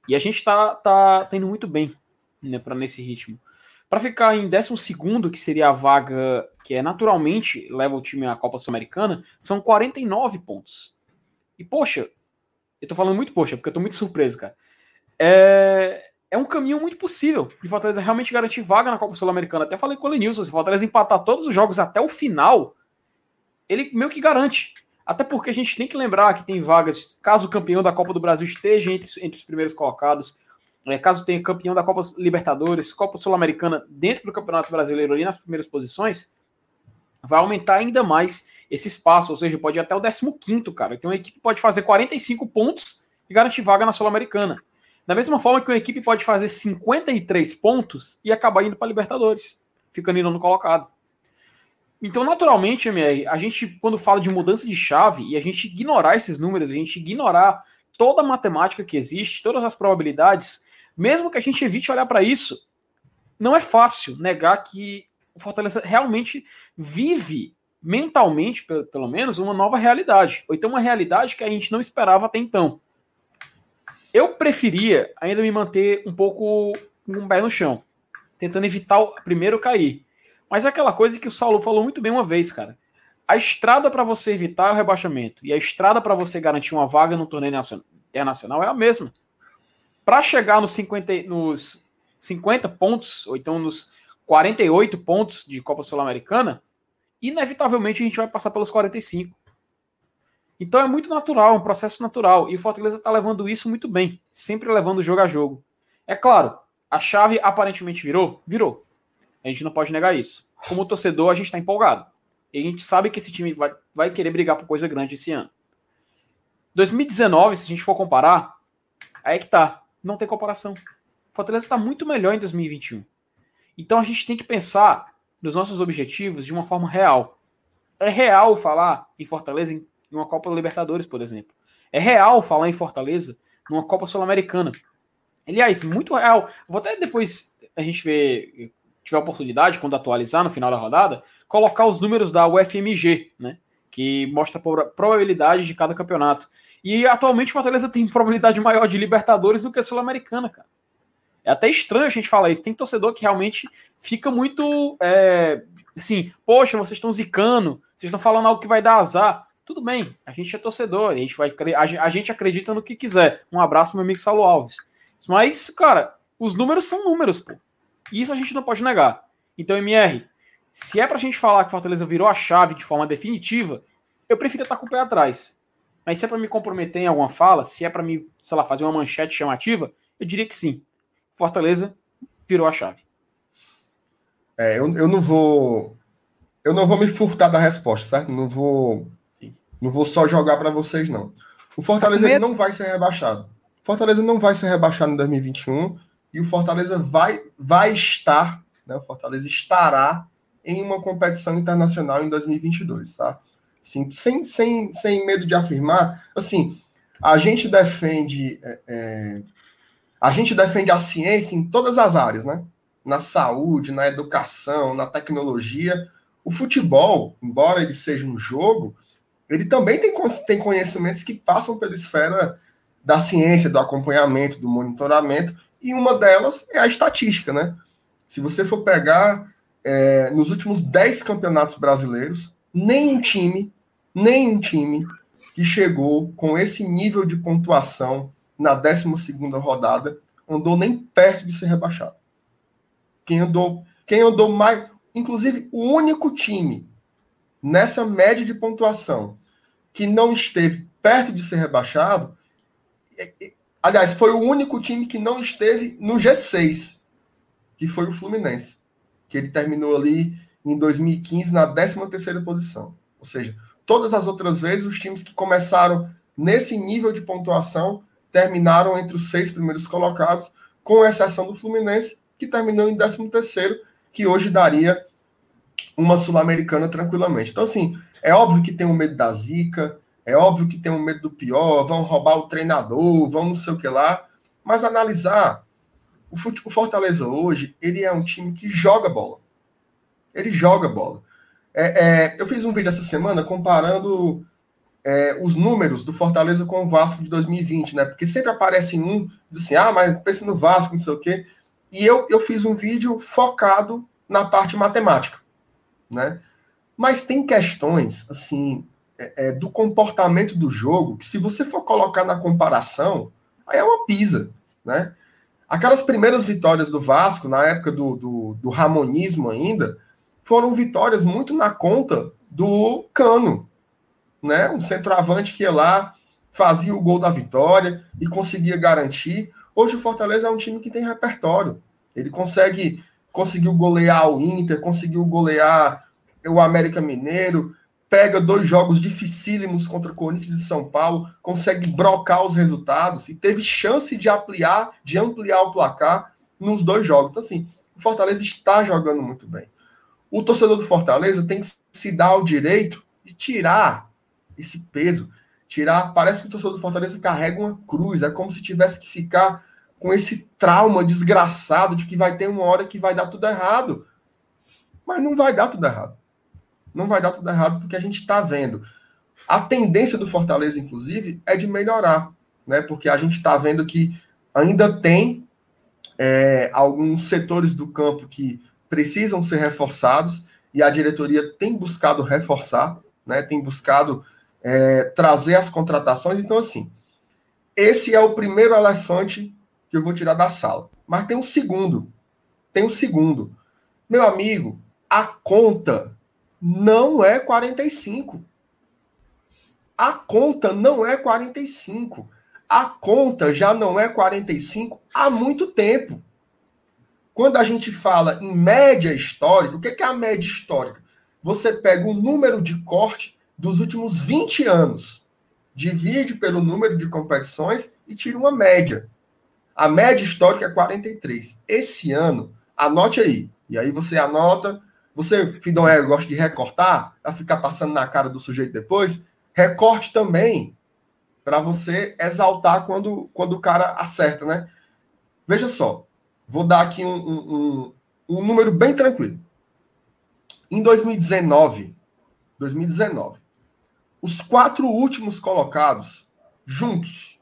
E a gente tá, tá, tá indo muito bem né, para nesse ritmo. Para ficar em 12, que seria a vaga que é naturalmente leva o time à Copa Sul-Americana, são 49 pontos. E, poxa, eu tô falando muito poxa, porque eu tô muito surpreso, cara. É, é um caminho muito possível de Fortaleza realmente garantir vaga na Copa Sul-Americana. Até falei com o Lenilson, se Fortaleza empatar todos os jogos até o final, ele meio que garante. Até porque a gente tem que lembrar que tem vagas, caso o campeão da Copa do Brasil esteja entre, entre os primeiros colocados, é, caso tenha campeão da Copa Libertadores, Copa Sul-Americana dentro do Campeonato Brasileiro ali nas primeiras posições, vai aumentar ainda mais esse espaço, ou seja, pode ir até o 15, cara. Então a equipe pode fazer 45 pontos e garantir vaga na Sul-Americana. Da mesma forma que uma equipe pode fazer 53 pontos e acabar indo para Libertadores, ficando indo no colocado. Então, naturalmente, MR, a gente, quando fala de mudança de chave e a gente ignorar esses números, a gente ignorar toda a matemática que existe, todas as probabilidades, mesmo que a gente evite olhar para isso, não é fácil negar que o Fortaleza realmente vive mentalmente, pelo menos, uma nova realidade. Ou então uma realidade que a gente não esperava até então. Eu preferia ainda me manter um pouco com um pé no chão, tentando evitar primeiro cair. Mas é aquela coisa que o Saulo falou muito bem uma vez, cara. A estrada para você evitar o rebaixamento e a estrada para você garantir uma vaga no torneio internacional é a mesma. Para chegar nos 50, nos 50 pontos, ou então nos 48 pontos de Copa Sul-Americana, inevitavelmente a gente vai passar pelos 45. Então é muito natural, é um processo natural. E o Fortaleza está levando isso muito bem, sempre levando jogo a jogo. É claro, a chave aparentemente virou? Virou. A gente não pode negar isso. Como torcedor, a gente está empolgado. E a gente sabe que esse time vai, vai querer brigar por coisa grande esse ano. 2019, se a gente for comparar, aí é que tá. Não tem comparação. O Fortaleza está muito melhor em 2021. Então a gente tem que pensar nos nossos objetivos de uma forma real. É real falar em Fortaleza em uma Copa Libertadores, por exemplo. É real falar em Fortaleza numa Copa Sul-Americana. Aliás, muito real. Vou até depois a gente ver tiver oportunidade, quando atualizar no final da rodada, colocar os números da UFMG, né? Que mostra a probabilidade de cada campeonato. E atualmente o Fortaleza tem probabilidade maior de Libertadores do que a Sul-Americana, cara. É até estranho a gente falar isso. Tem torcedor que realmente fica muito. É, assim, poxa, vocês estão zicando, vocês estão falando algo que vai dar azar. Tudo bem, a gente é torcedor, a gente, vai, a gente acredita no que quiser. Um abraço, meu amigo Saulo Alves. Mas, cara, os números são números, pô. E isso a gente não pode negar. Então, MR, se é pra gente falar que Fortaleza virou a chave de forma definitiva, eu prefiro estar com o pé atrás. Mas se é para me comprometer em alguma fala, se é para me, sei lá, fazer uma manchete chamativa, eu diria que sim. Fortaleza virou a chave. É, eu, eu não vou. Eu não vou me furtar da resposta, certo? Não vou. Sim. Não vou só jogar para vocês, não. O Fortaleza Medo... não vai ser rebaixado. Fortaleza não vai ser rebaixado em 2021 e o Fortaleza vai, vai estar, né? O Fortaleza estará em uma competição internacional em 2022, tá? Assim, sem, sem, sem medo de afirmar, assim, a gente defende é, é, a gente defende a ciência em todas as áreas, né? na saúde, na educação, na tecnologia. O futebol, embora ele seja um jogo, ele também tem, tem conhecimentos que passam pela esfera da ciência, do acompanhamento, do monitoramento, e uma delas é a estatística, né? Se você for pegar é, nos últimos 10 campeonatos brasileiros, nenhum time, nenhum time que chegou com esse nível de pontuação na 12 rodada andou nem perto de ser rebaixado. Quem andou, quem andou mais, inclusive o único time nessa média de pontuação que não esteve perto de ser rebaixado, aliás, foi o único time que não esteve no G6, que foi o Fluminense, que ele terminou ali em 2015 na 13ª posição. Ou seja, todas as outras vezes os times que começaram nesse nível de pontuação terminaram entre os seis primeiros colocados, com exceção do Fluminense, que terminou em 13º, que hoje daria uma Sul-Americana tranquilamente. Então, assim, é óbvio que tem um medo da zica, é óbvio que tem um medo do pior, vão roubar o treinador, vão não sei o que lá, mas analisar, o, o Fortaleza hoje, ele é um time que joga bola. Ele joga bola. É, é, eu fiz um vídeo essa semana comparando é, os números do Fortaleza com o Vasco de 2020, né? Porque sempre aparece um, diz assim, ah, mas pense no Vasco, não sei o quê. E eu, eu fiz um vídeo focado na parte matemática, né? Mas tem questões, assim, é, é, do comportamento do jogo, que se você for colocar na comparação, aí é uma pisa, né? Aquelas primeiras vitórias do Vasco, na época do, do, do Ramonismo ainda, foram vitórias muito na conta do Cano, né? Um centroavante que ia lá, fazia o gol da vitória e conseguia garantir. Hoje o Fortaleza é um time que tem repertório. Ele consegue conseguiu golear o Inter, conseguiu golear o América Mineiro, pega dois jogos dificílimos contra Corinthians e São Paulo, consegue brocar os resultados e teve chance de ampliar, de ampliar o placar nos dois jogos. Então assim, o Fortaleza está jogando muito bem. O torcedor do Fortaleza tem que se dar o direito de tirar esse peso, tirar, parece que o torcedor do Fortaleza carrega uma cruz, é como se tivesse que ficar com esse trauma desgraçado de que vai ter uma hora que vai dar tudo errado. Mas não vai dar tudo errado. Não vai dar tudo errado porque a gente está vendo. A tendência do Fortaleza, inclusive, é de melhorar, né? Porque a gente está vendo que ainda tem é, alguns setores do campo que precisam ser reforçados e a diretoria tem buscado reforçar, né? Tem buscado é, trazer as contratações. Então, assim, esse é o primeiro elefante que eu vou tirar da sala. Mas tem um segundo. Tem um segundo. Meu amigo, a conta não é 45. A conta não é 45. A conta já não é 45 há muito tempo. Quando a gente fala em média histórica, o que é a média histórica? Você pega o número de corte dos últimos 20 anos, divide pelo número de competições e tira uma média. A média histórica é 43. Esse ano, anote aí. E aí você anota. Você, Fidonero, gosta de recortar, para ficar passando na cara do sujeito depois. Recorte também, para você exaltar quando, quando o cara acerta, né? Veja só, vou dar aqui um, um, um, um número bem tranquilo. Em 2019, 2019, os quatro últimos colocados juntos,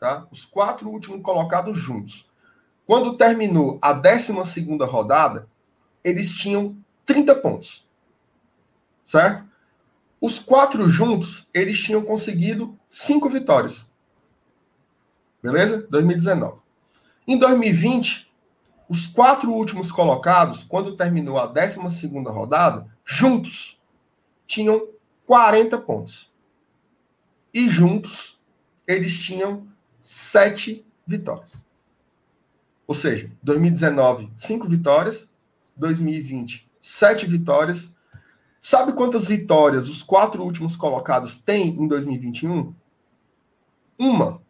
tá? Os quatro últimos colocados juntos. Quando terminou a 12 rodada, eles tinham 30 pontos. Certo? Os quatro juntos, eles tinham conseguido cinco vitórias. Beleza? 2019. Em 2020, os quatro últimos colocados, quando terminou a 12 rodada, juntos, tinham 40 pontos. E juntos, eles tinham sete vitórias. Ou seja, 2019, cinco vitórias. 2020, sete vitórias. Sabe quantas vitórias os quatro últimos colocados têm em 2021? Uma.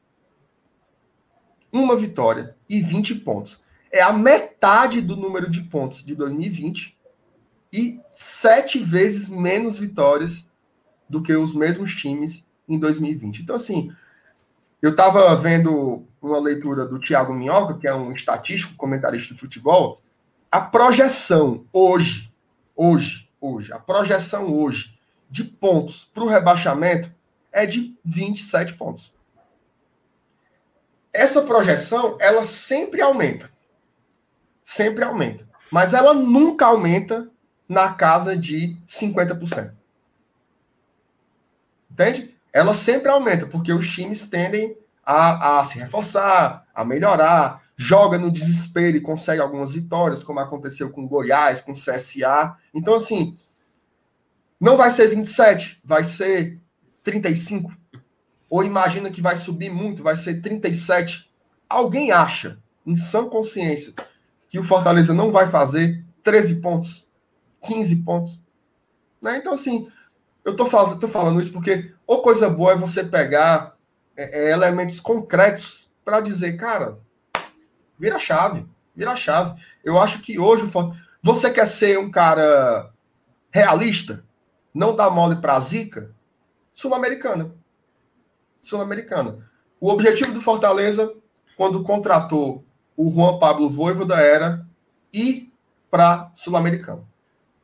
Uma vitória e 20 pontos. É a metade do número de pontos de 2020 e sete vezes menos vitórias do que os mesmos times em 2020. Então, assim, eu estava vendo uma leitura do Thiago Minhoca, que é um estatístico, comentarista de futebol. A projeção hoje, hoje, hoje, a projeção hoje de pontos para o rebaixamento é de 27 pontos. Essa projeção, ela sempre aumenta. Sempre aumenta. Mas ela nunca aumenta na casa de 50%. Entende? Ela sempre aumenta, porque os times tendem a, a se reforçar, a melhorar, joga no desespero e consegue algumas vitórias, como aconteceu com Goiás, com CSA. Então, assim, não vai ser 27, vai ser 35. Ou imagina que vai subir muito, vai ser 37. Alguém acha, em sã consciência, que o Fortaleza não vai fazer 13 pontos, 15 pontos? Né? Então, assim, eu tô falando, tô falando isso porque ou coisa boa é você pegar é, é, elementos concretos para dizer, cara, vira chave, vira chave. Eu acho que hoje você quer ser um cara realista, não dá mole para zica, sul-americana. Sul-americana. O objetivo do Fortaleza, quando contratou o Juan Pablo Voivoda, era ir para sul-americano.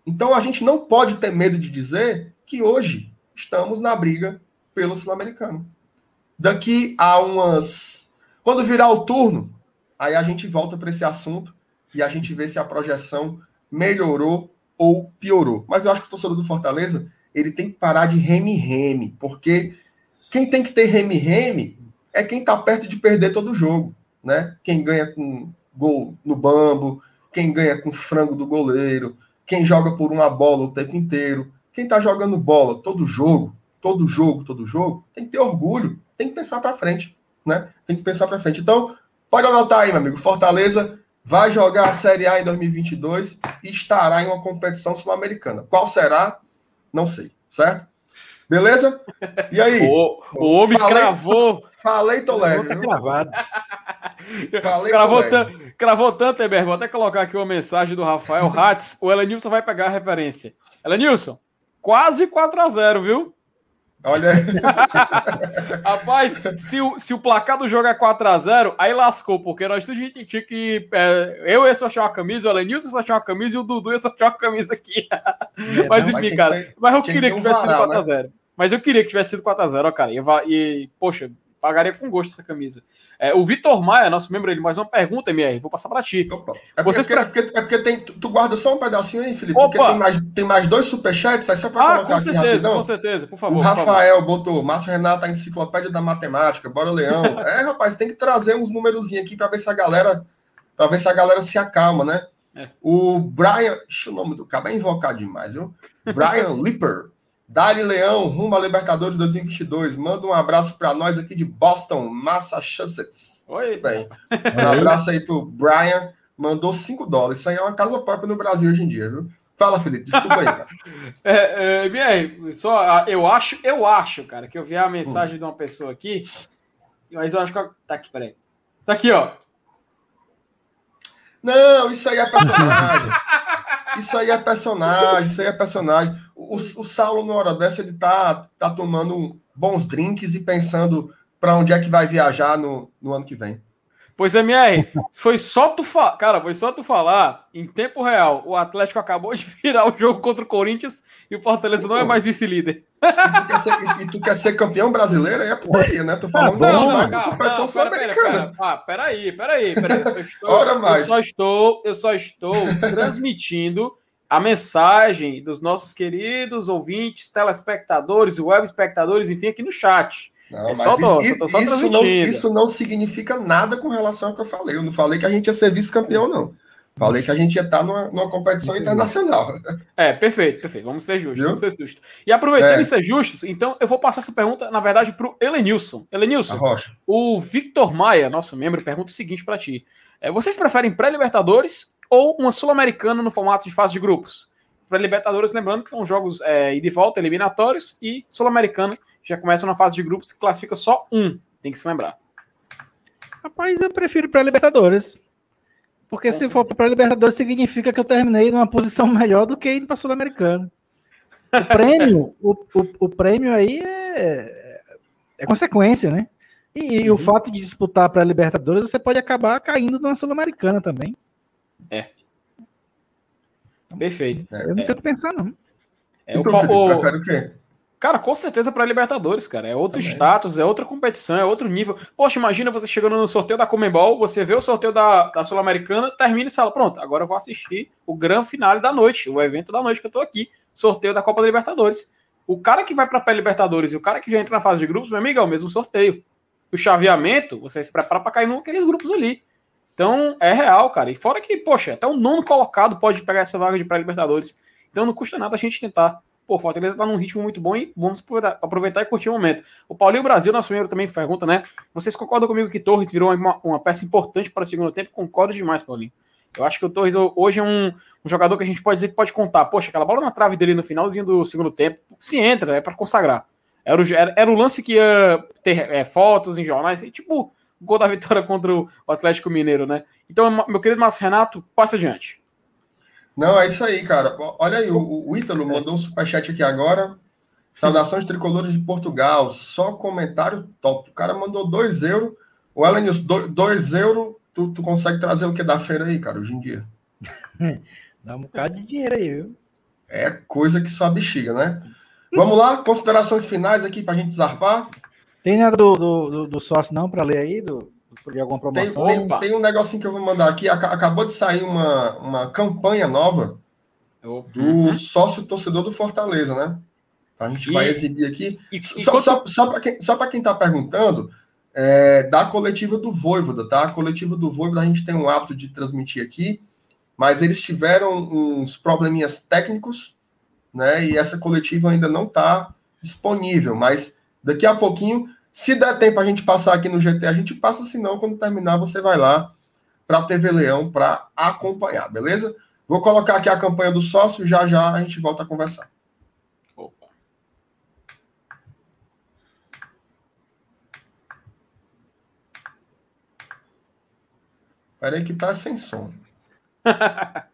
Então a gente não pode ter medo de dizer que hoje estamos na briga pelo Sul-Americano. Daqui a umas. Quando virar o turno, aí a gente volta para esse assunto e a gente vê se a projeção melhorou ou piorou. Mas eu acho que o torcedor do Fortaleza ele tem que parar de reme-reme, porque quem tem que ter reme-reme é quem está perto de perder todo o jogo, né? Quem ganha com gol no bambo, quem ganha com frango do goleiro, quem joga por uma bola o tempo inteiro, quem está jogando bola todo jogo, todo jogo, todo jogo, tem que ter orgulho, tem que pensar para frente, né? Tem que pensar para frente. Então, pode anotar aí, meu amigo. Fortaleza vai jogar a Série A em 2022 e estará em uma competição sul-americana. Qual será? Não sei, certo? Beleza? E aí? O, o homem falei, cravou. Falei, tô leve. Tá gravado. Falei, cravou, leve. cravou tanto, Eber. Vou até colocar aqui uma mensagem do Rafael Hatz. O Elenilson vai pegar a referência. Elenilson, quase 4 a 0 viu? Olha aí. Rapaz, se o, se o placar do jogo é 4x0, aí lascou, porque nós tudo tinha que. É, eu ia sortear uma camisa, o Elenilson sortear uma camisa e o Dudu ia sortear uma camisa aqui. É, mas enfim, mas cara. Ser, mas eu queria que, que tivesse sido 4x0. Né? Mas eu queria que tivesse sido 4x0, cara. E, e, poxa, pagaria com gosto essa camisa. É, o Vitor Maia, nosso membro, ele mais uma pergunta, MR, vou passar para ti. Opa. É, Vocês porque, pref... é porque tem, tu guarda só um pedacinho aí, Felipe, Opa. porque tem mais, tem mais dois superchats, aí só para ah, colocar com certeza, aqui rapidão. Com certeza, por favor. O Rafael favor. botou, Márcio Renato, a enciclopédia da matemática, bora Leão. é, rapaz, tem que trazer uns númerozinhos aqui para ver se a galera, para ver se a galera se acalma, né? É. O Brian, deixa o nome do cara, é invocado demais, viu? Brian Lipper Dali Leão, rumo a Libertadores 2022. Manda um abraço para nós aqui de Boston, Massachusetts. Oi, bem. Um abraço aí pro Brian. Mandou 5 dólares. Isso aí é uma casa própria no Brasil hoje em dia, viu? Fala, Felipe, desculpa aí, cara. é, é, só, ah, eu acho, eu acho, cara, que eu vi a mensagem hum. de uma pessoa aqui, mas eu acho que. Tá aqui, peraí. Tá aqui, ó. Não, isso aí é personagem. isso aí é personagem, isso aí é personagem. O, o Saulo, na hora dessa, ele tá, tá tomando bons drinks e pensando para onde é que vai viajar no, no ano que vem. Pois é, MR, foi só tu falar, cara, foi só tu falar em tempo real. O Atlético acabou de virar o jogo contra o Corinthians e o Fortaleza Sim, não é mais vice-líder. E, e, tu quer ser campeão brasileiro? É porcaria, né? Tô falando ah, não, não, não, competição sul-americana. Ah, peraí, peraí, peraí. Eu, estou, Ora mais. eu só estou, eu só estou transmitindo a mensagem dos nossos queridos ouvintes, telespectadores, web espectadores, enfim, aqui no chat. Não, é só isso, isso, só isso, não, isso não significa nada com relação ao que eu falei. Eu não falei que a gente ia ser vice-campeão, não. Falei que a gente ia estar numa, numa competição internacional. É, perfeito, perfeito. Vamos ser justos, vamos ser justos. E aproveitando é. ser justos, então eu vou passar essa pergunta, na verdade, para o Elenilson. Elenilson, o Victor Maia, nosso membro, pergunta o seguinte para ti. É, vocês preferem pré-Libertadores ou uma Sul-Americana no formato de fase de grupos? Pré-Libertadores, lembrando que são jogos é, ida e volta, eliminatórios, e Sul-Americana já começa na fase de grupos que classifica só um, tem que se lembrar. Rapaz, eu prefiro pré-Libertadores. Porque se for para Libertadores, significa que eu terminei numa posição melhor do que indo para Sul-Americano. O prêmio, o, o, o, prêmio aí é, é consequência, né? E, e o uhum. fato de disputar para Libertadores, você pode acabar caindo numa Sul-Americana também. É. Perfeito. Eu não é. tenho que pensar, não. É, o, o, o, quê? Cara, com certeza para Libertadores, cara. É outro Também. status, é outra competição, é outro nível. Poxa, imagina você chegando no sorteio da Comembol, você vê o sorteio da, da Sul-Americana, termina e fala: pronto, agora eu vou assistir o grande finale da noite, o evento da noite que eu tô aqui, sorteio da Copa da Libertadores. O cara que vai para a Libertadores e o cara que já entra na fase de grupos, meu amigo, é o mesmo sorteio. O chaveamento, você se prepara para cair naqueles grupos ali. Então, é real, cara. E fora que, poxa, até o nono colocado pode pegar essa vaga de pré-Libertadores. Então não custa nada a gente tentar pô, Fortaleza tá num ritmo muito bom e vamos aproveitar e curtir o momento. O Paulinho Brasil, nosso primeiro também pergunta, né? Vocês concordam comigo que Torres virou uma, uma peça importante para o segundo tempo? Concordo demais, Paulinho. Eu acho que o Torres hoje é um, um, jogador que a gente pode dizer que pode contar. Poxa, aquela bola na trave dele no finalzinho do segundo tempo, se entra, é para consagrar. Era o, era, era, o lance que ia ter é, fotos em jornais, e, tipo gol da vitória contra o Atlético Mineiro, né? Então, meu querido Márcio Renato, passa adiante. Não, é isso aí, cara. Olha aí, o, o Ítalo mandou um superchat aqui agora. Saudações tricolores de Portugal. Só comentário top. O cara mandou 2 euros. O Elenius, 2 euros. Tu, tu consegue trazer o que da feira aí, cara, hoje em dia? Dá um bocado de dinheiro aí, viu? É coisa que só bexiga, né? Vamos lá, considerações finais aqui pra gente zarpar. Tem nada do, do, do sócio não para ler aí? Do, de alguma promoção? Tem, tem, tem, um negocinho que eu vou mandar aqui. Acabou de sair uma, uma campanha nova do uhum. sócio torcedor do Fortaleza, né? A gente e, vai exibir aqui. E, só, só, só para quem está perguntando, é, da coletiva do Voivoda, tá? A coletiva do Voivoda a gente tem um hábito de transmitir aqui, mas eles tiveram uns probleminhas técnicos, né? E essa coletiva ainda não está disponível, mas daqui a pouquinho se der tempo a gente passar aqui no GT, a gente passa, senão, quando terminar, você vai lá para a TV Leão para acompanhar, beleza? Vou colocar aqui a campanha do sócio, já já a gente volta a conversar. Opa. Peraí que tá sem som.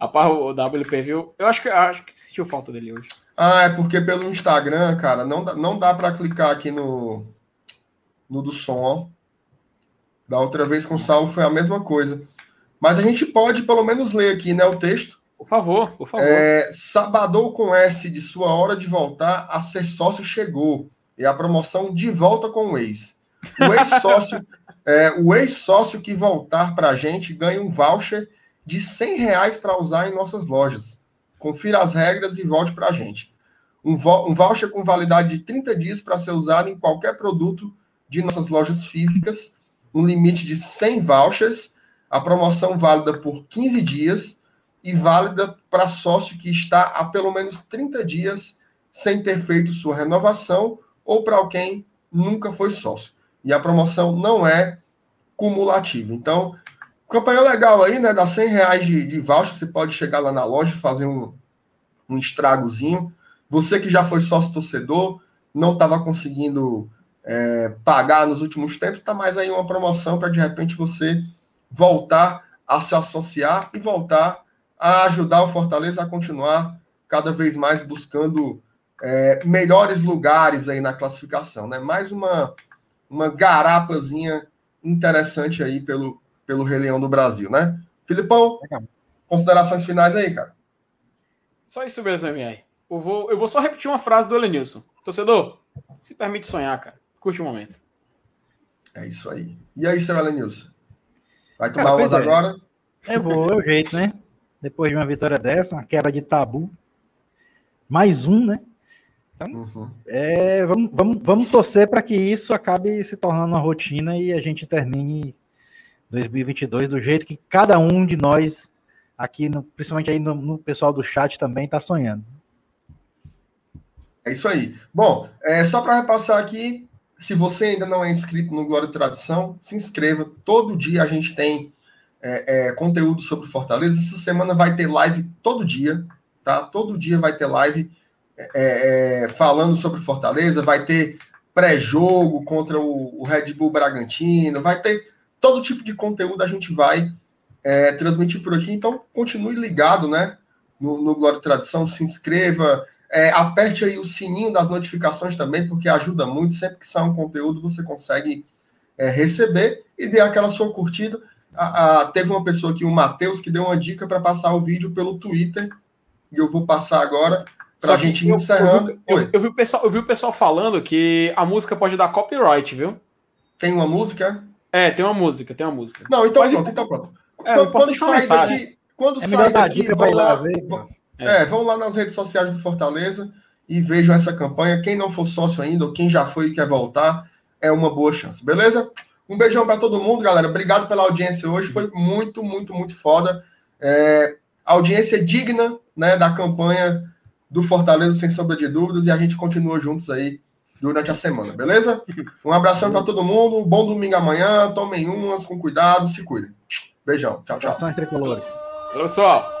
Rapaz, o WP viu. Eu acho que, acho que sentiu falta dele hoje. Ah, é porque pelo Instagram, cara, não dá, não dá para clicar aqui no, no do som, ó. Da outra vez com o Saulo foi a mesma coisa. Mas a gente pode pelo menos ler aqui, né, o texto. Por favor, por favor. É, Sabadou com S de sua hora de voltar a ser sócio chegou. E a promoção de volta com o ex. O ex-sócio, é, o ex-sócio que voltar para a gente ganha um voucher de 100 reais para usar em nossas lojas. Confira as regras e volte para a gente. Um, um voucher com validade de 30 dias para ser usado em qualquer produto de nossas lojas físicas. Um limite de 100 vouchers. A promoção válida por 15 dias e válida para sócio que está há pelo menos 30 dias sem ter feito sua renovação ou para alguém nunca foi sócio. E a promoção não é cumulativa. Então, Campanha legal aí, né? Dá 100 reais de, de voucher. Você pode chegar lá na loja e fazer um, um estragozinho. Você que já foi sócio torcedor, não estava conseguindo é, pagar nos últimos tempos, tá mais aí uma promoção para de repente você voltar a se associar e voltar a ajudar o Fortaleza a continuar cada vez mais buscando é, melhores lugares aí na classificação, né? Mais uma, uma garapazinha interessante aí pelo, pelo Rei Leão do Brasil, né? Filipão, considerações finais aí, cara. Só isso mesmo, MR. Eu vou, eu vou só repetir uma frase do Elenilson. Torcedor, se permite sonhar, cara. Curte o momento. É isso aí. E aí, seu Elenilson? Vai tomar umas é. agora? É, vou, é o jeito, né? Depois de uma vitória dessa, uma quebra de tabu. Mais um, né? Então, uhum. é, vamos, vamos, vamos torcer para que isso acabe se tornando uma rotina e a gente termine 2022 do jeito que cada um de nós aqui, no, principalmente aí no, no, pessoal do chat também está sonhando. É isso aí. Bom, é, só para repassar aqui, se você ainda não é inscrito no Glória e Tradição, se inscreva. Todo dia a gente tem é, é, conteúdo sobre Fortaleza. Essa semana vai ter live todo dia, tá? Todo dia vai ter live é, é falando sobre Fortaleza. Vai ter pré-jogo contra o, o, Red Bull Bragantino. Vai ter todo tipo de conteúdo a gente vai é, transmitir por aqui. Então continue ligado, né? No, no Glória e Tradição, se inscreva é, aperte aí o sininho das notificações também, porque ajuda muito. Sempre que sai um conteúdo, você consegue é, receber e dê aquela sua curtida. A, a, teve uma pessoa aqui, o Matheus, que deu uma dica para passar o vídeo pelo Twitter. E eu vou passar agora para a gente ir encerrando. Eu, eu, eu, vi o pessoal, eu vi o pessoal falando que a música pode dar copyright, viu? Tem uma música? É, tem uma música, tem uma música. Não, então Mas, pronto, então pronto. É, quando, quando sai daqui, quando é sai daqui, vai lá. Ver, é. é, vão lá nas redes sociais do Fortaleza e vejam essa campanha. Quem não for sócio ainda, ou quem já foi e quer voltar, é uma boa chance, beleza? Um beijão para todo mundo, galera. Obrigado pela audiência hoje. Foi muito, muito, muito foda. É, audiência digna né, da campanha do Fortaleza, sem sombra de dúvidas, e a gente continua juntos aí durante a semana, beleza? Um abração para todo mundo. Bom domingo amanhã. Tomem umas com cuidado, se cuidem. Beijão. Tchau, tchau. Abrações tricolores. Pessoal.